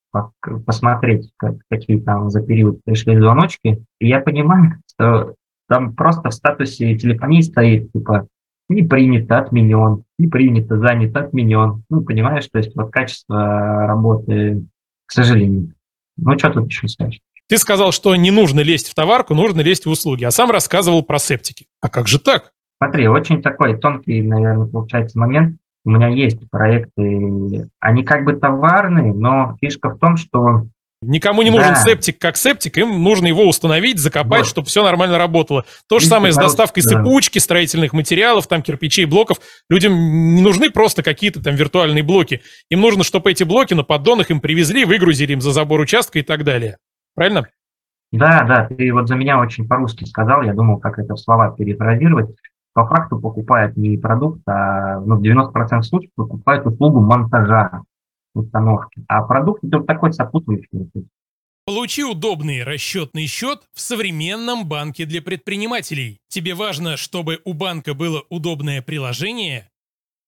посмотреть, как, какие там за период пришли звоночки, и я понимаю, что там просто в статусе телефонии стоит, типа, не принято, отменен, не принято, занято, отменен. Ну, понимаешь, то есть вот качество работы, к сожалению. Ну, что тут еще скажешь? Ты сказал, что не нужно лезть в товарку, нужно лезть в услуги, а сам рассказывал про септики. А как же так? Смотри, очень такой тонкий, наверное, получается момент. У меня есть проекты, они как бы товарные, но фишка в том, что Никому не нужен да. септик как септик, им нужно его установить, закопать, вот. чтобы все нормально работало. То же самое с доставкой да. сыпучки, строительных материалов, там кирпичей, блоков. Людям не нужны просто какие-то там виртуальные блоки. Им нужно, чтобы эти блоки на поддонах им привезли, выгрузили им за забор участка и так далее. Правильно? Да, да, ты вот за меня очень по-русски сказал, я думал, как это в слова перефразировать по факту покупает не продукт, а ну, в 90% случаев покупает услугу монтажа установки. А продукт это такой сопутствующий. Получи удобный расчетный счет в современном банке для предпринимателей. Тебе важно, чтобы у банка было удобное приложение?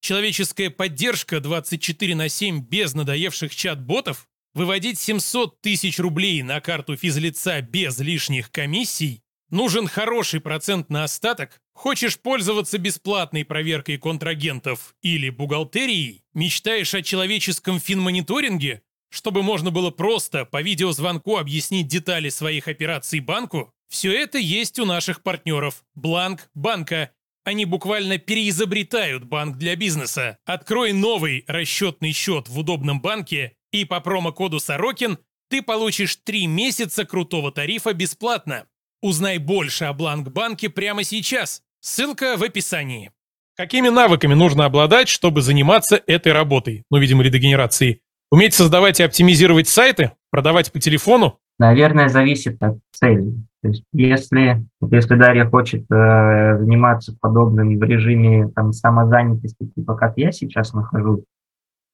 Человеческая поддержка 24 на 7 без надоевших чат-ботов? Выводить 700 тысяч рублей на карту физлица без лишних комиссий? Нужен хороший процент на остаток? Хочешь пользоваться бесплатной проверкой контрагентов или бухгалтерией? Мечтаешь о человеческом финмониторинге? Чтобы можно было просто по видеозвонку объяснить детали своих операций банку? Все это есть у наших партнеров. Бланк Банка. Они буквально переизобретают банк для бизнеса. Открой новый расчетный счет в удобном банке, и по промокоду Сорокин ты получишь 3 месяца крутого тарифа бесплатно. Узнай больше о Бланк-банке прямо сейчас. Ссылка в описании. Какими навыками нужно обладать, чтобы заниматься этой работой? Ну, видимо, редегенерацией. Уметь создавать и оптимизировать сайты? Продавать по телефону? Наверное, зависит от цели. То есть если, если Дарья хочет э, заниматься подобным в режиме там, самозанятости, типа как я сейчас нахожусь,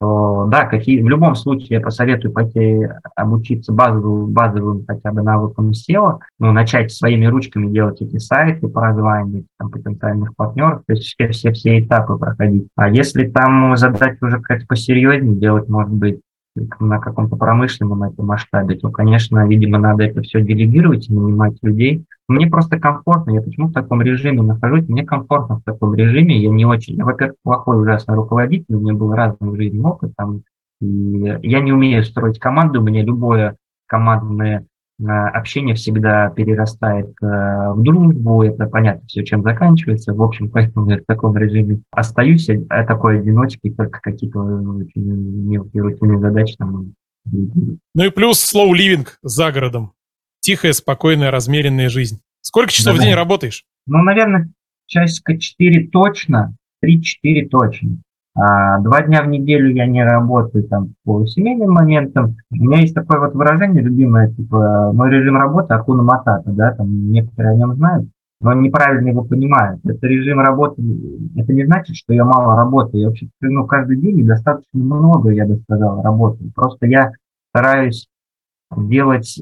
да, какие, в любом случае я посоветую пойти обучиться базовым, базовым хотя бы навыкам SEO, ну, начать своими ручками делать эти сайты прозванивать там, потенциальных партнеров, то есть все, все, все этапы проходить. А если там задать уже как-то посерьезнее, делать, может быть, на каком-то промышленном этом масштабе, то, конечно, видимо, надо это все делегировать и нанимать людей. Мне просто комфортно, я почему в таком режиме нахожусь, мне комфортно в таком режиме, я не очень, я, во-первых, плохой ужасный руководитель, у меня был разный жизни опыт, там, и я не умею строить команду, у меня любое командное Э, общение всегда перерастает э, в дружбу, это понятно все, чем заканчивается. В общем, поэтому я в таком режиме остаюсь, а такой одиночкой, только какие-то очень мелкие рутинные задачи там. Ну и плюс slow living за городом. Тихая, спокойная, размеренная жизнь. Сколько часов да, в день работаешь? Ну, наверное, часика 4 точно, 3-4 точно. А, два дня в неделю я не работаю там по семейным моментам. У меня есть такое вот выражение любимое, типа, мой режим работы Акуна Матата, да, там некоторые о нем знают, но неправильно его понимают. Это режим работы, это не значит, что я мало работаю. Я вообще, ну, каждый день достаточно много, я бы сказал, работаю. Просто я стараюсь делать,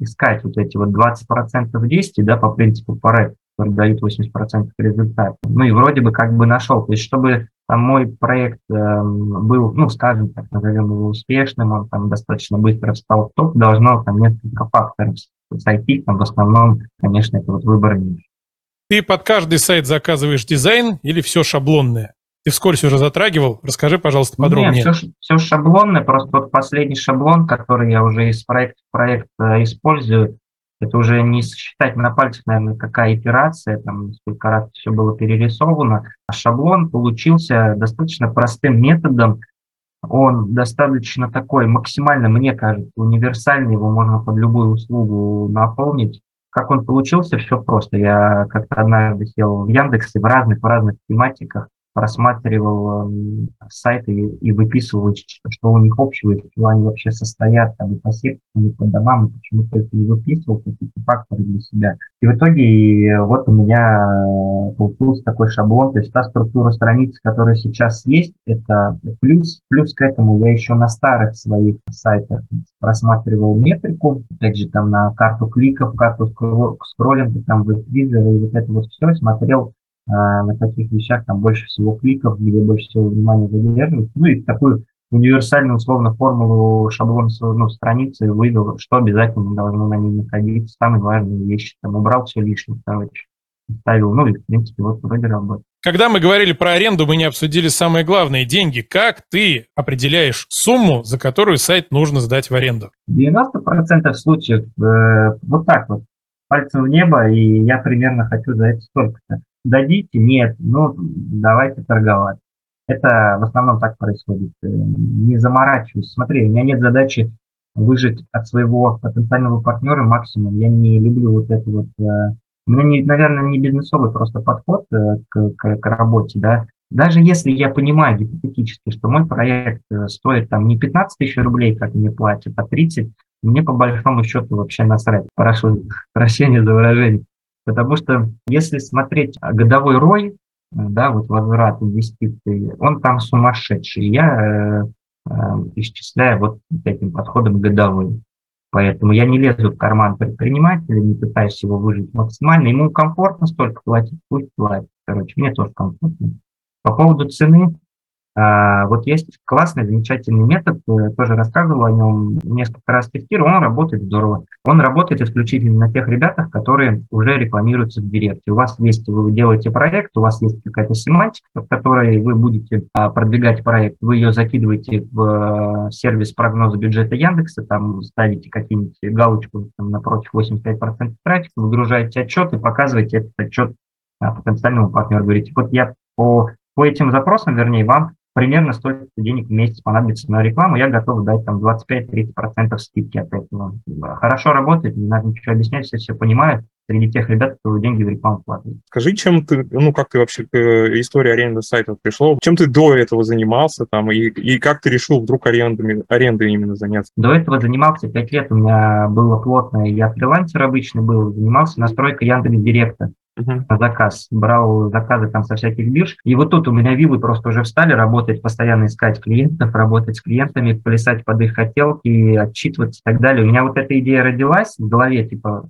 искать вот эти вот 20% действий, да, по принципу Паретта, который дают 80% результата. Ну и вроде бы как бы нашел. То есть, чтобы там мой проект э, был, ну, скажем так, назовем его успешным, он там достаточно быстро встал в топ, должно там несколько факторов сойти, там в основном, конечно, это вот выбор ниш. Ты под каждый сайт заказываешь дизайн или все шаблонное? Ты вскользь уже затрагивал, расскажи, пожалуйста, подробнее. Нет, все, все шаблонное, просто вот последний шаблон, который я уже из проекта в проект э, использую, это уже не сосчитать на пальцах, наверное, какая операция, там, сколько раз все было перерисовано. А шаблон получился достаточно простым методом. Он достаточно такой, максимально, мне кажется, универсальный, его можно под любую услугу наполнить. Как он получился, все просто. Я как-то однажды сел в Яндексе в разных, в разных тематиках, просматривал э, сайты и, выписывал, что у них общего, из чего они вообще состоят, там, и по секторам, и по домам, и почему-то это не выписывал, какие-то факторы для себя. И в итоге вот у меня э, получился такой шаблон, то есть та структура страниц, которая сейчас есть, это плюс, плюс к этому я еще на старых своих сайтах просматривал метрику, опять же, там на карту кликов, карту скроллинга, там веб-визора, и вот это вот все, смотрел на каких вещах там больше всего кликов, где больше всего внимания задерживать. Ну и такую универсальную условно формулу шаблон ну, страницы вывел, что обязательно должно на ней находиться, самые важные вещи. Там убрал все лишнее, короче, ставил, ну и в принципе вот вроде работает. Когда мы говорили про аренду, мы не обсудили самое главное – деньги. Как ты определяешь сумму, за которую сайт нужно сдать в аренду? В 90% случаев э, вот так вот, пальцем в небо, и я примерно хочу за это столько-то дадите? Нет. Ну, давайте торговать. Это в основном так происходит. Э, не заморачиваюсь. Смотри, у меня нет задачи выжить от своего потенциального партнера максимум. Я не люблю вот это вот... Э, у меня, не, наверное, не бизнесовый просто подход э, к, к, к работе, да. Даже если я понимаю гипотетически, что мой проект стоит там не 15 тысяч рублей, как мне платят, а 30, мне по большому счету вообще насрать. Прошу прощения за выражение. Потому что если смотреть годовой рой, да, вот возврат инвестиций, он там сумасшедший. Я э, э, исчисляю вот этим подходом годовой. Поэтому я не лезу в карман предпринимателя, не пытаюсь его выжить максимально. Ему комфортно столько платить, пусть платит. Короче, мне тоже комфортно. По поводу цены, вот есть классный, замечательный метод, э, тоже рассказывал о нем, несколько раз тестировал, он работает здорово. Он работает исключительно на тех ребятах, которые уже рекламируются в Директе. У вас есть, вы делаете проект, у вас есть какая-то семантика, в которой вы будете а, продвигать проект, вы ее закидываете в э, сервис прогноза бюджета Яндекса, там ставите какие-нибудь галочку там, напротив 85% трафика, выгружаете отчет и показываете этот отчет а, потенциальному партнеру. Говорите, вот я по, по этим запросам, вернее, вам примерно столько денег в месяц понадобится на рекламу, я готов дать там 25-30% скидки от этого. Хорошо работает, не надо ничего объяснять, все все понимают, среди тех ребят, кто деньги в рекламу платит. Скажи, чем ты, ну, как ты вообще к э, истории аренды сайтов пришел? Чем ты до этого занимался там, и, и как ты решил вдруг арендами, арендой именно заняться? До этого занимался пять лет, у меня было плотное, я фрилансер обычный был, занимался настройкой Яндекс Директа uh-huh. заказ, брал заказы там со всяких бирж. И вот тут у меня вилы просто уже встали работать, постоянно искать клиентов, работать с клиентами, плясать под их хотелки, отчитываться и так далее. У меня вот эта идея родилась в голове, типа,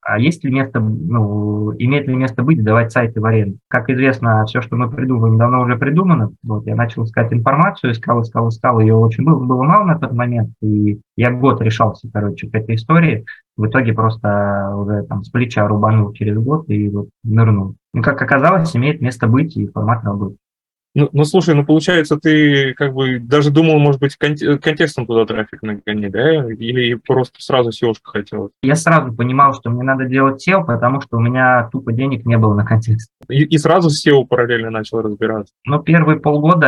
а есть ли место, ну, имеет ли место быть давать сайты в аренду? Как известно, все, что мы придумываем, давно уже придумано. Вот, я начал искать информацию, искал, искал, искал, ее очень было, было мало на тот момент, и я год решался, короче, к этой истории. В итоге просто уже там с плеча рубанул через год и вот нырнул. Ну, как оказалось, имеет место быть и формат работы. Ну, ну, слушай, ну, получается, ты как бы даже думал, может быть, контекстом туда трафик нагонять, да? Или просто сразу seo хотел? Я сразу понимал, что мне надо делать SEO, потому что у меня тупо денег не было на контекст. И, и сразу с SEO параллельно начал разбираться? Ну, первые полгода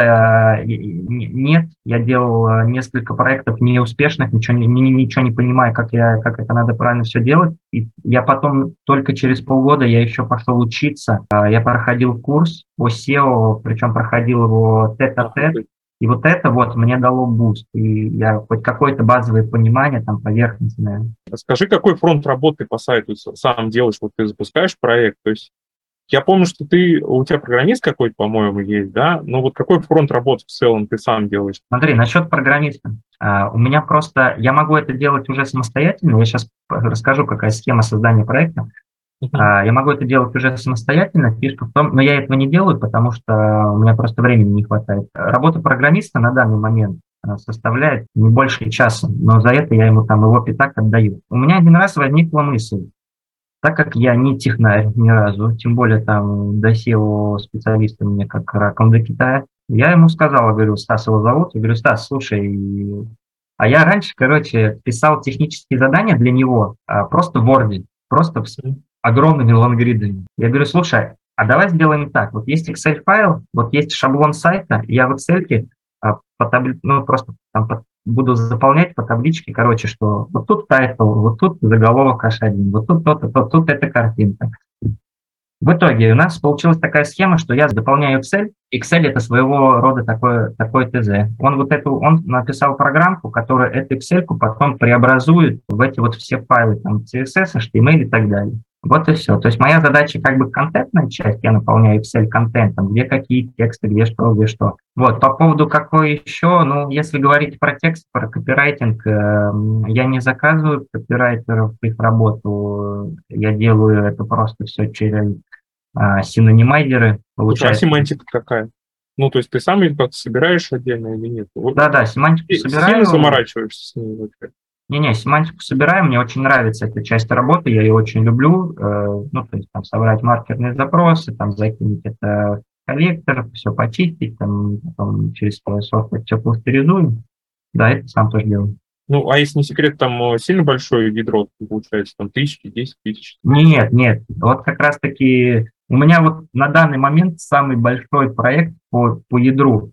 э, нет. Я делал э, несколько проектов неуспешных, ничего не, ничего не понимая, как, я, как это надо правильно все делать. И я потом, только через полгода, я еще пошел учиться. Э, я проходил курс по SEO, причем проходил его тет-а-тет, и вот это вот мне дало boost, и я хоть какое-то базовое понимание там поверхностное. Скажи, какой фронт работы по сайту сам делаешь? Вот ты запускаешь проект, то есть я помню, что ты, у тебя программист какой-то, по-моему, есть, да? Но вот какой фронт работы в целом ты сам делаешь? Смотри, насчет программиста. Э, у меня просто, я могу это делать уже самостоятельно. Я сейчас расскажу, какая схема создания проекта. Uh-huh. Я могу это делать уже самостоятельно, фишка в том, но я этого не делаю, потому что у меня просто времени не хватает. Работа программиста на данный момент составляет не больше часа, но за это я ему там его пятак отдаю. У меня один раз возникла мысль, так как я не технарь ни разу, тем более там до SEO специалиста мне как раком до Китая, я ему сказал, говорю, Стас его зовут, я говорю, Стас, слушай, а я раньше, короче, писал технические задания для него а, просто в Word, просто огромными лонгридами. Я говорю, слушай, а давай сделаем так. Вот есть Excel-файл, вот есть шаблон сайта, я в Excel а, ну, просто там по... буду заполнять по табличке, короче, что вот тут title, вот тут заголовок H1, вот тут то-то, то, тут эта картинка. В итоге у нас получилась такая схема, что я дополняю Excel. Excel это своего рода такой, такой ТЗ. Он вот эту, он написал программку, которая эту Excel потом преобразует в эти вот все файлы, там, CSS, HTML и так далее. Вот и все. То есть моя задача как бы контентная часть, я наполняю Excel контентом, где какие тексты, где что, где что. Вот, по поводу какой еще, ну, если говорить про текст, про копирайтинг, э, я не заказываю копирайтеров их работу, я делаю это просто все через э, синонимайзеры. Получается. А семантика какая? Ну, то есть ты сам ее как-то собираешь отдельно или нет? Да-да, семантику собираю. Сильно заморачиваешься с ней? Не-не, семантику собираем, мне очень нравится эта часть работы, я ее очень люблю. Э, ну, то есть там собрать маркерные запросы, там закинуть это в коллектор, все почистить, там потом через софт все кластеризуем. Да, это сам тоже делаю. Ну, а если не секрет, там э, сильно большое ядро получается, там тысячи, десять тысяч? Нет, нет, вот как раз-таки у меня вот на данный момент самый большой проект по, по ядру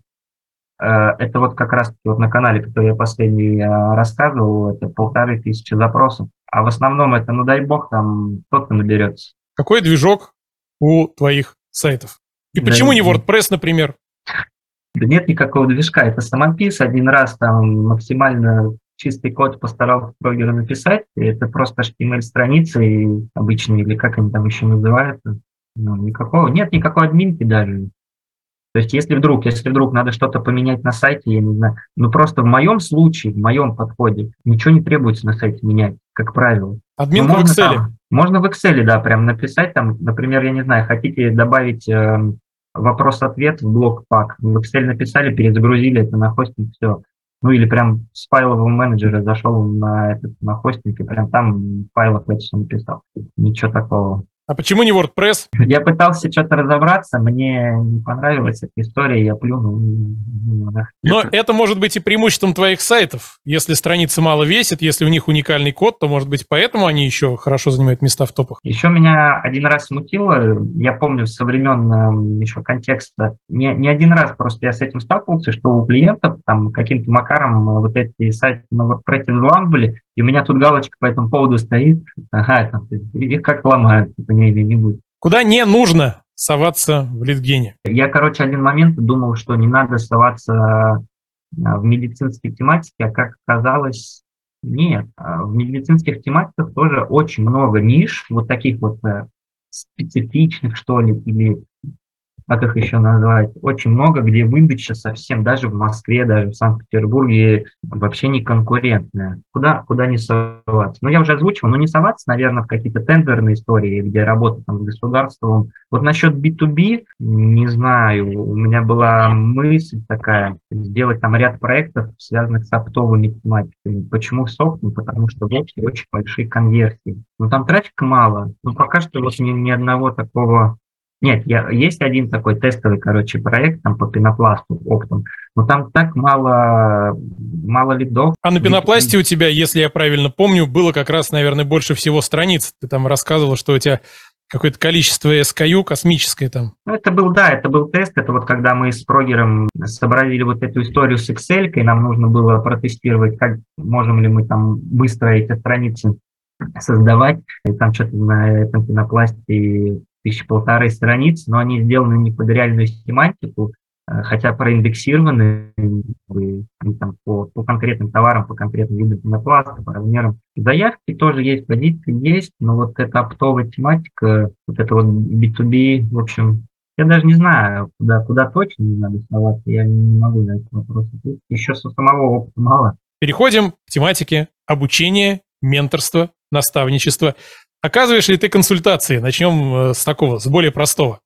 это вот как раз вот на канале, который я последний э, рассказывал, это полторы тысячи запросов. А в основном это, ну дай бог, там кто-то наберется. Какой движок у твоих сайтов? И да, почему не WordPress, например? Да нет никакого движка, это самопис. Один раз там максимально чистый код постарался прогеру написать, это просто HTML-страницы обычные, или как они там еще называются. Ну, никакого, нет никакой админки даже. То есть если вдруг, если вдруг надо что-то поменять на сайте, я не знаю, ну просто в моем случае, в моем подходе, ничего не требуется на сайте менять, как правило. Админ ну, в Excel? Там, можно в Excel, да, прям написать там, например, я не знаю, хотите добавить э, вопрос-ответ в блок пак. В Excel написали, перезагрузили это на хостинг, все. Ну или прям с файлового менеджера зашел на, этот, на хостинг и прям там в файлах это все написал. Ничего такого. А почему не WordPress? Я пытался что-то разобраться, мне не понравилась эта история, я плюнул. Но это может быть и преимуществом твоих сайтов. Если страницы мало весят, если у них уникальный код, то, может быть, поэтому они еще хорошо занимают места в топах. Еще меня один раз смутило, я помню со времен эм, еще контекста, не, не один раз просто я с этим сталкивался, что у клиентов там каким-то макаром вот эти сайты на WordPress взламывали, и у меня тут галочка по этому поводу стоит. Ага, там, их как ломают, типа не или не будет. Куда не нужно соваться в литгене? Я, короче, один момент думал, что не надо соваться а, в медицинской тематике, а как оказалось, нет. А в медицинских тематиках тоже очень много ниш, вот таких вот э, специфичных, что ли, или как их еще назвать, очень много, где выдача совсем, даже в Москве, даже в Санкт-Петербурге вообще не конкурентная. Куда, куда не соваться? Ну, я уже озвучил, но не соваться, наверное, в какие-то тендерные истории, где работа там с государством. Вот насчет B2B, не знаю, у меня была мысль такая, сделать там ряд проектов, связанных с оптовыми тематиками. Почему софт? Ну, потому что в очень большие конверсии. Но там трафика мало. Ну, пока что вот ни, ни одного такого нет, я, есть один такой тестовый, короче, проект там по пенопласту оптом, но там так мало, мало лидов. А на пенопласте у тебя, если я правильно помню, было как раз, наверное, больше всего страниц. Ты там рассказывал, что у тебя какое-то количество SKU космическое там. Ну, это был, да, это был тест. Это вот когда мы с прогером сообразили вот эту историю с Excel, и нам нужно было протестировать, как можем ли мы там быстро эти страницы создавать. И там что-то на этом пенопласте тысячи полторы страниц, но они сделаны не под реальную семантику, э, хотя проиндексированы там, по, по конкретным товарам, по конкретным видам пенопласта, по размерам. Заявки тоже есть, позиции есть, но вот эта оптовая тематика, вот это вот B2B, в общем, я даже не знаю, куда, куда точно надо соваться, я не могу на этот вопрос ответить. Еще со самого опыта мало. Переходим к тематике обучения, менторства, наставничества. Оказываешь ли ты консультации? Начнем э, с такого, с более простого.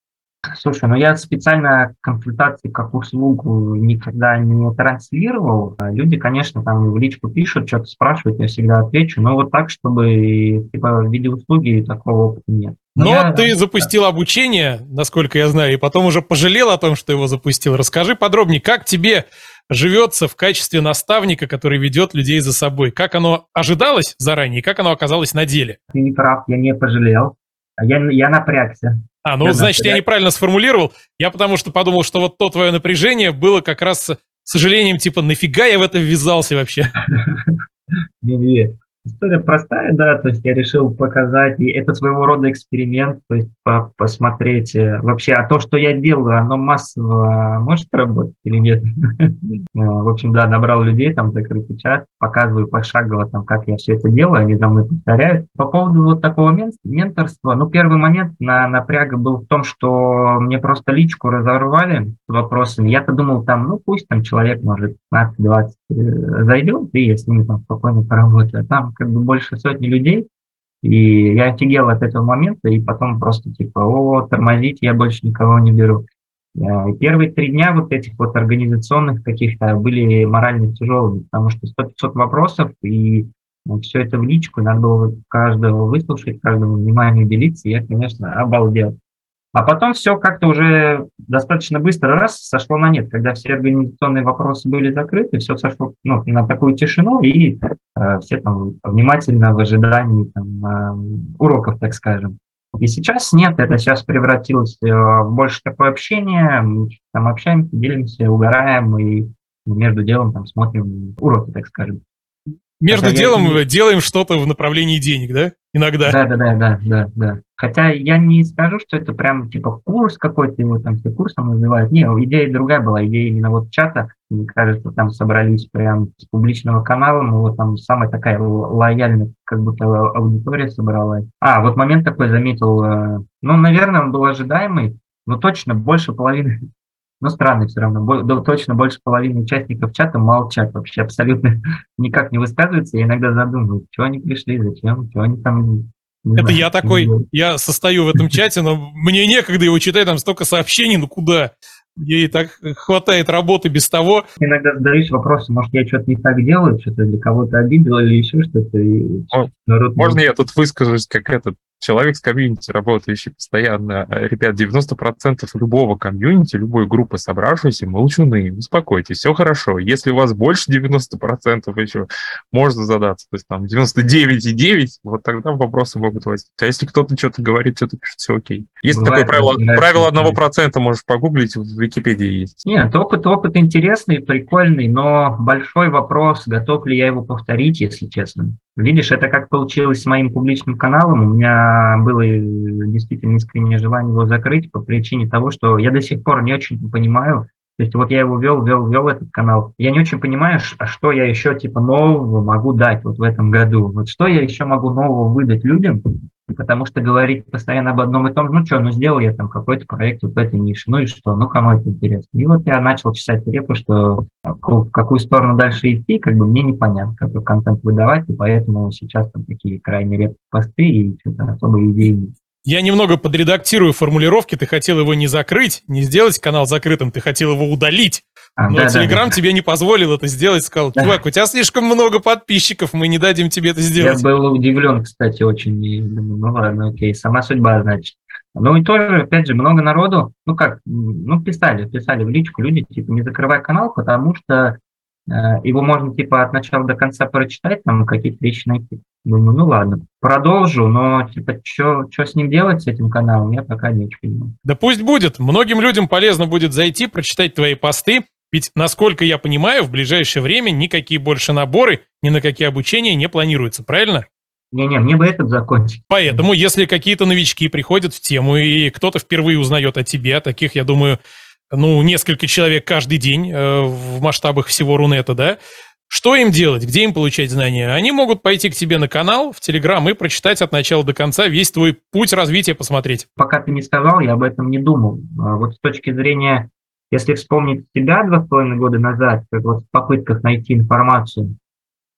Слушай, ну я специально консультации как услугу никогда не транслировал. Люди, конечно, там в личку пишут, что-то спрашивают, я всегда отвечу, но вот так, чтобы типа в виде услуги такого опыта нет. Но, но я, ты запустил да. обучение, насколько я знаю, и потом уже пожалел о том, что его запустил. Расскажи подробнее, как тебе живется в качестве наставника, который ведет людей за собой. Как оно ожидалось заранее, как оно оказалось на деле? Ты не прав, я не пожалел. Я, я напрягся. А, ну, значит, я неправильно сформулировал. Я потому что подумал, что вот то твое напряжение было как раз с сожалением, типа, нафига я в это ввязался вообще? Не-не, История простая, да, то есть я решил показать, и это своего рода эксперимент, то есть по посмотреть э, вообще, а то, что я делаю, оно массово может работать или нет. Э, в общем, да, набрал людей, там закрытый чат, показываю пошагово, там, как я все это делаю, они за мной повторяют. По поводу вот такого менторства, ну, первый момент на напряга был в том, что мне просто личку разорвали с вопросами. Я-то думал, там, ну, пусть там человек, может, 15-20 э, зайдет, и я с ними там спокойно поработаю. А там как бы больше сотни людей, и я офигел от этого момента, и потом просто типа, о, тормозить, я больше никого не беру. Э, первые три дня вот этих вот организационных каких-то были морально тяжелыми, потому что 100-500 вопросов, и ну, все это в личку, надо было каждого выслушать, каждому внимание делиться, я, конечно, обалдел. А потом все как-то уже достаточно быстро раз сошло на нет, когда все организационные вопросы были закрыты, все сошло ну, на такую тишину, и э, все там внимательно в ожидании там, э, уроков, так скажем. И сейчас нет, это сейчас превратилось э, в больше такое общение, мы там общаемся, делимся, угораем и между делом там смотрим уроки, так скажем. Между Хотя делом я... делаем что-то в направлении денег, да? Иногда. Да, да, да, да, да, да. Хотя я не скажу, что это прям типа курс какой-то, его там все курсом называют. Не, идея другая была, идея именно вот чата. Мне кажется, там собрались прям с публичного канала, ну вот там самая такая лояльная как будто аудитория собралась. А, вот момент такой заметил, э, ну, наверное, он был ожидаемый, но точно больше половины но странно все равно. Точно больше половины участников чата молчат вообще, абсолютно никак не высказываются. Я иногда задумываюсь, что они пришли, зачем, что они там Это я такой, я состою в этом чате, но мне некогда его читать, там столько сообщений, ну куда? Ей и так хватает работы без того. Иногда задаюсь вопросом, может, я что-то не так делаю, что-то для кого-то обидел или еще что-то. Можно я тут выскажусь, как этот человек с комьюнити, работающий постоянно, э, ребят, 90% любого комьюнити, любой группы собравшейся, молчуны, успокойтесь, все хорошо. Если у вас больше 90% еще, можно задаться, то есть там 99,9, вот тогда вопросы могут возникнуть. А если кто-то что-то говорит, что-то пишет, все окей. Есть Бывает, такое правило, правило одного процента, можешь погуглить, в Википедии есть. Нет, опыт, опыт интересный, прикольный, но большой вопрос, готов ли я его повторить, если честно. Видишь, это как получилось с моим публичным каналом. У меня было действительно искреннее желание его закрыть по причине того, что я до сих пор не очень понимаю, то есть вот я его вел, вел, вел этот канал. Я не очень понимаю, а что я еще типа нового могу дать вот в этом году. Вот что я еще могу нового выдать людям, потому что говорить постоянно об одном и том, ну что, ну сделал я там какой-то проект вот в этой нише, ну и что, ну кому это интересно. И вот я начал чесать репу, что в какую сторону дальше идти, как бы мне непонятно, какой контент выдавать, и поэтому сейчас там такие крайне редкие посты и что-то особо идеи нет. Я немного подредактирую формулировки. Ты хотел его не закрыть, не сделать канал закрытым, ты хотел его удалить. А, Но да, Телеграм да, тебе не позволил это сделать. Сказал, чувак, да. у тебя слишком много подписчиков, мы не дадим тебе это сделать. Я был удивлен, кстати, очень. И думаю, ну ладно, окей, сама судьба, значит. Ну и тоже, опять же, много народу, ну как, ну писали, писали в личку люди, типа, не закрывай канал, потому что э, его можно, типа, от начала до конца прочитать, там какие-то вещи найти. Думаю, ну ладно, продолжу, но типа, что с ним делать, с этим каналом, я пока не очень понимаю. Да пусть будет. Многим людям полезно будет зайти, прочитать твои посты, ведь, насколько я понимаю, в ближайшее время никакие больше наборы, ни на какие обучения не планируются, правильно? Не-не, мне бы этот закончить. Поэтому, если какие-то новички приходят в тему, и кто-то впервые узнает о тебе, таких, я думаю, ну, несколько человек каждый день э, в масштабах всего Рунета, да, что им делать? Где им получать знания? Они могут пойти к тебе на канал, в Телеграм и прочитать от начала до конца весь твой путь развития, посмотреть. Пока ты не сказал, я об этом не думал. А вот с точки зрения если вспомнить себя два с половиной года назад, как вот в попытках найти информацию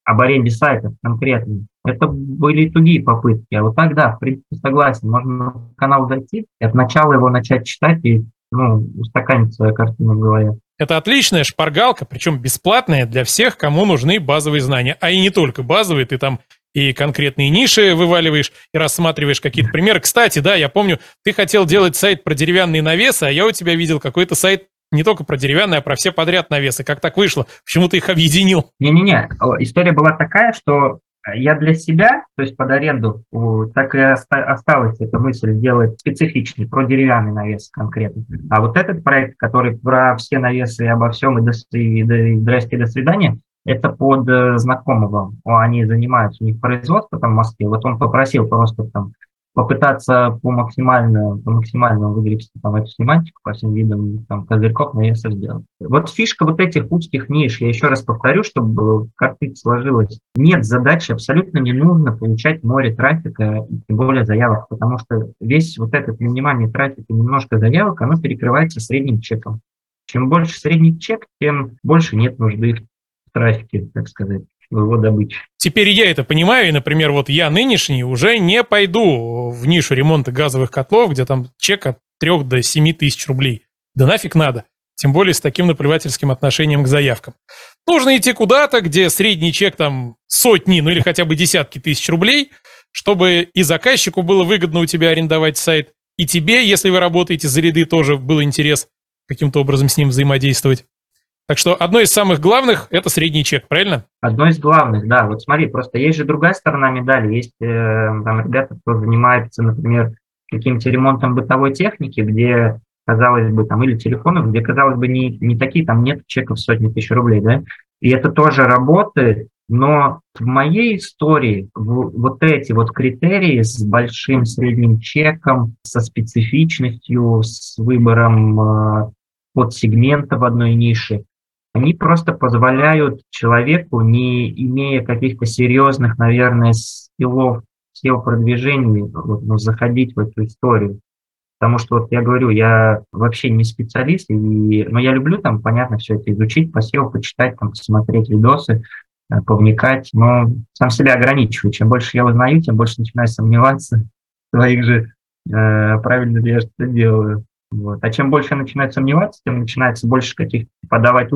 об аренде сайтов конкретно, это были другие попытки. А вот тогда, в принципе, согласен, можно на канал зайти и от начала его начать читать и ну, устаканить свою картину в. Это отличная шпаргалка, причем бесплатная для всех, кому нужны базовые знания. А и не только базовые, ты там и конкретные ниши вываливаешь, и рассматриваешь какие-то примеры. Кстати, да, я помню, ты хотел делать сайт про деревянные навесы, а я у тебя видел какой-то сайт не только про деревянные, а про все подряд навесы. Как так вышло? Почему ты их объединил? Не-не-не, история была такая, что я для себя, то есть под аренду, так и осталась эта мысль сделать специфичный, про деревянный навес конкретно. А вот этот проект, который про все навесы и обо всем, и, до, и, до, и здрасте, до свидания, это под э, знакомого. Они занимаются, у них производство там в Москве. Вот он попросил просто там попытаться по максимальному, по максимальному выгребсти там эту семантику по всем видам там, козырьков навеса сделать. Вот фишка вот этих узких ниш, я еще раз повторю, чтобы картинка сложилась. Нет задачи, абсолютно не нужно получать море трафика и тем более заявок, потому что весь вот этот минимальный трафик и немножко заявок, оно перекрывается средним чеком. Чем больше средний чек, тем больше нет нужды в трафике, так сказать его добычи. Теперь я это понимаю, и, например, вот я нынешний уже не пойду в нишу ремонта газовых котлов, где там чек от 3 до 7 тысяч рублей. Да нафиг надо. Тем более с таким наплевательским отношением к заявкам. Нужно идти куда-то, где средний чек там сотни, ну или хотя бы десятки тысяч рублей, чтобы и заказчику было выгодно у тебя арендовать сайт, и тебе, если вы работаете за ряды, тоже был интерес каким-то образом с ним взаимодействовать. Так что одно из самых главных – это средний чек, правильно? Одно из главных, да. Вот смотри, просто есть же другая сторона медали. Есть э, там ребята, кто занимается, например, каким-то ремонтом бытовой техники, где, казалось бы, там, или телефонов, где, казалось бы, не, не такие, там нет чеков сотни тысяч рублей, да, и это тоже работает, но в моей истории вот эти вот критерии с большим средним чеком, со специфичностью, с выбором э, подсегмента в одной нише, они просто позволяют человеку, не имея каких-то серьезных, наверное, скиллов, сил продвижения, вот, ну, заходить в эту историю. Потому что, вот я говорю, я вообще не специалист, и, но я люблю там, понятно, все это изучить, посел, почитать, там, посмотреть видосы, э, повникать, но сам себя ограничиваю. Чем больше я узнаю, тем больше начинаю сомневаться в своих же, э, правильно ли я что делаю. Вот. А чем больше я начинаю сомневаться, тем начинается больше каких-то подавать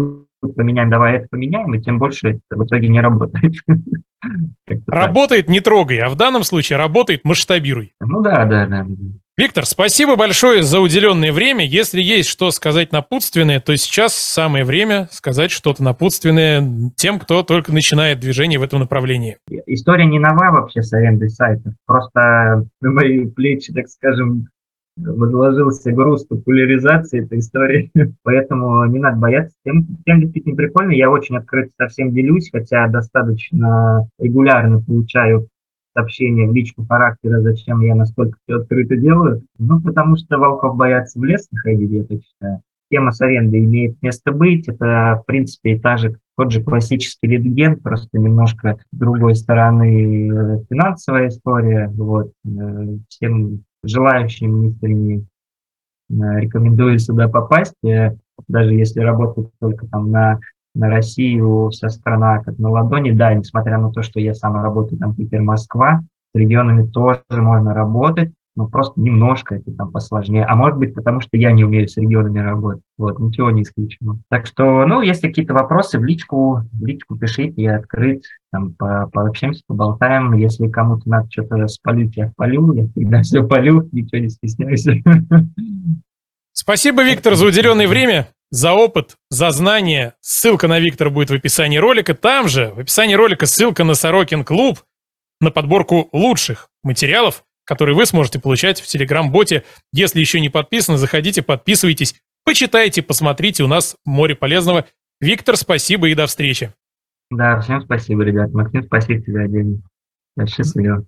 поменяем, давай это поменяем, и тем больше это в итоге не работает. Работает, не трогай, а в данном случае работает, масштабируй. Ну да, да, да. Виктор, спасибо большое за уделенное время. Если есть что сказать напутственное, то сейчас самое время сказать что-то напутственное тем, кто только начинает движение в этом направлении. История не нова вообще с арендой сайтов. Просто на мои плечи, так скажем, возложился груз популяризации этой истории, поэтому не надо бояться. Тем, тем действительно прикольно, я очень открыто со всем делюсь, хотя достаточно регулярно получаю сообщения в личку характера, зачем я настолько все открыто делаю. Ну, потому что волков боятся в лес находить, я так считаю. Тема с арендой имеет место быть. Это, в принципе, та же, тот же классический литген, просто немножко с другой стороны э, финансовая история. Вот. Э, всем желающим искренне э, рекомендую сюда попасть, э, даже если работать только там на, на Россию, вся страна как на ладони, да, несмотря на то, что я сам работаю там Питер, Москва, с регионами тоже можно работать, но просто немножко это там посложнее. А может быть, потому что я не умею с регионами работать. Вот, ничего не исключено. Так что, ну, если какие-то вопросы, в личку, в личку пишите, я открыт, там, по, пообщаемся, поболтаем. Если кому-то надо что-то спалить, я полю, я всегда все полю, ничего не стесняюсь. Спасибо, Виктор, за уделенное время, за опыт, за знания. Ссылка на Виктора будет в описании ролика. Там же, в описании ролика, ссылка на Сорокин клуб, на подборку лучших материалов, которые вы сможете получать в Телеграм-боте. Если еще не подписаны, заходите, подписывайтесь, почитайте, посмотрите, у нас море полезного. Виктор, спасибо и до встречи. Да, всем спасибо, ребят. Максим, спасибо тебе отдельно. Счастливо.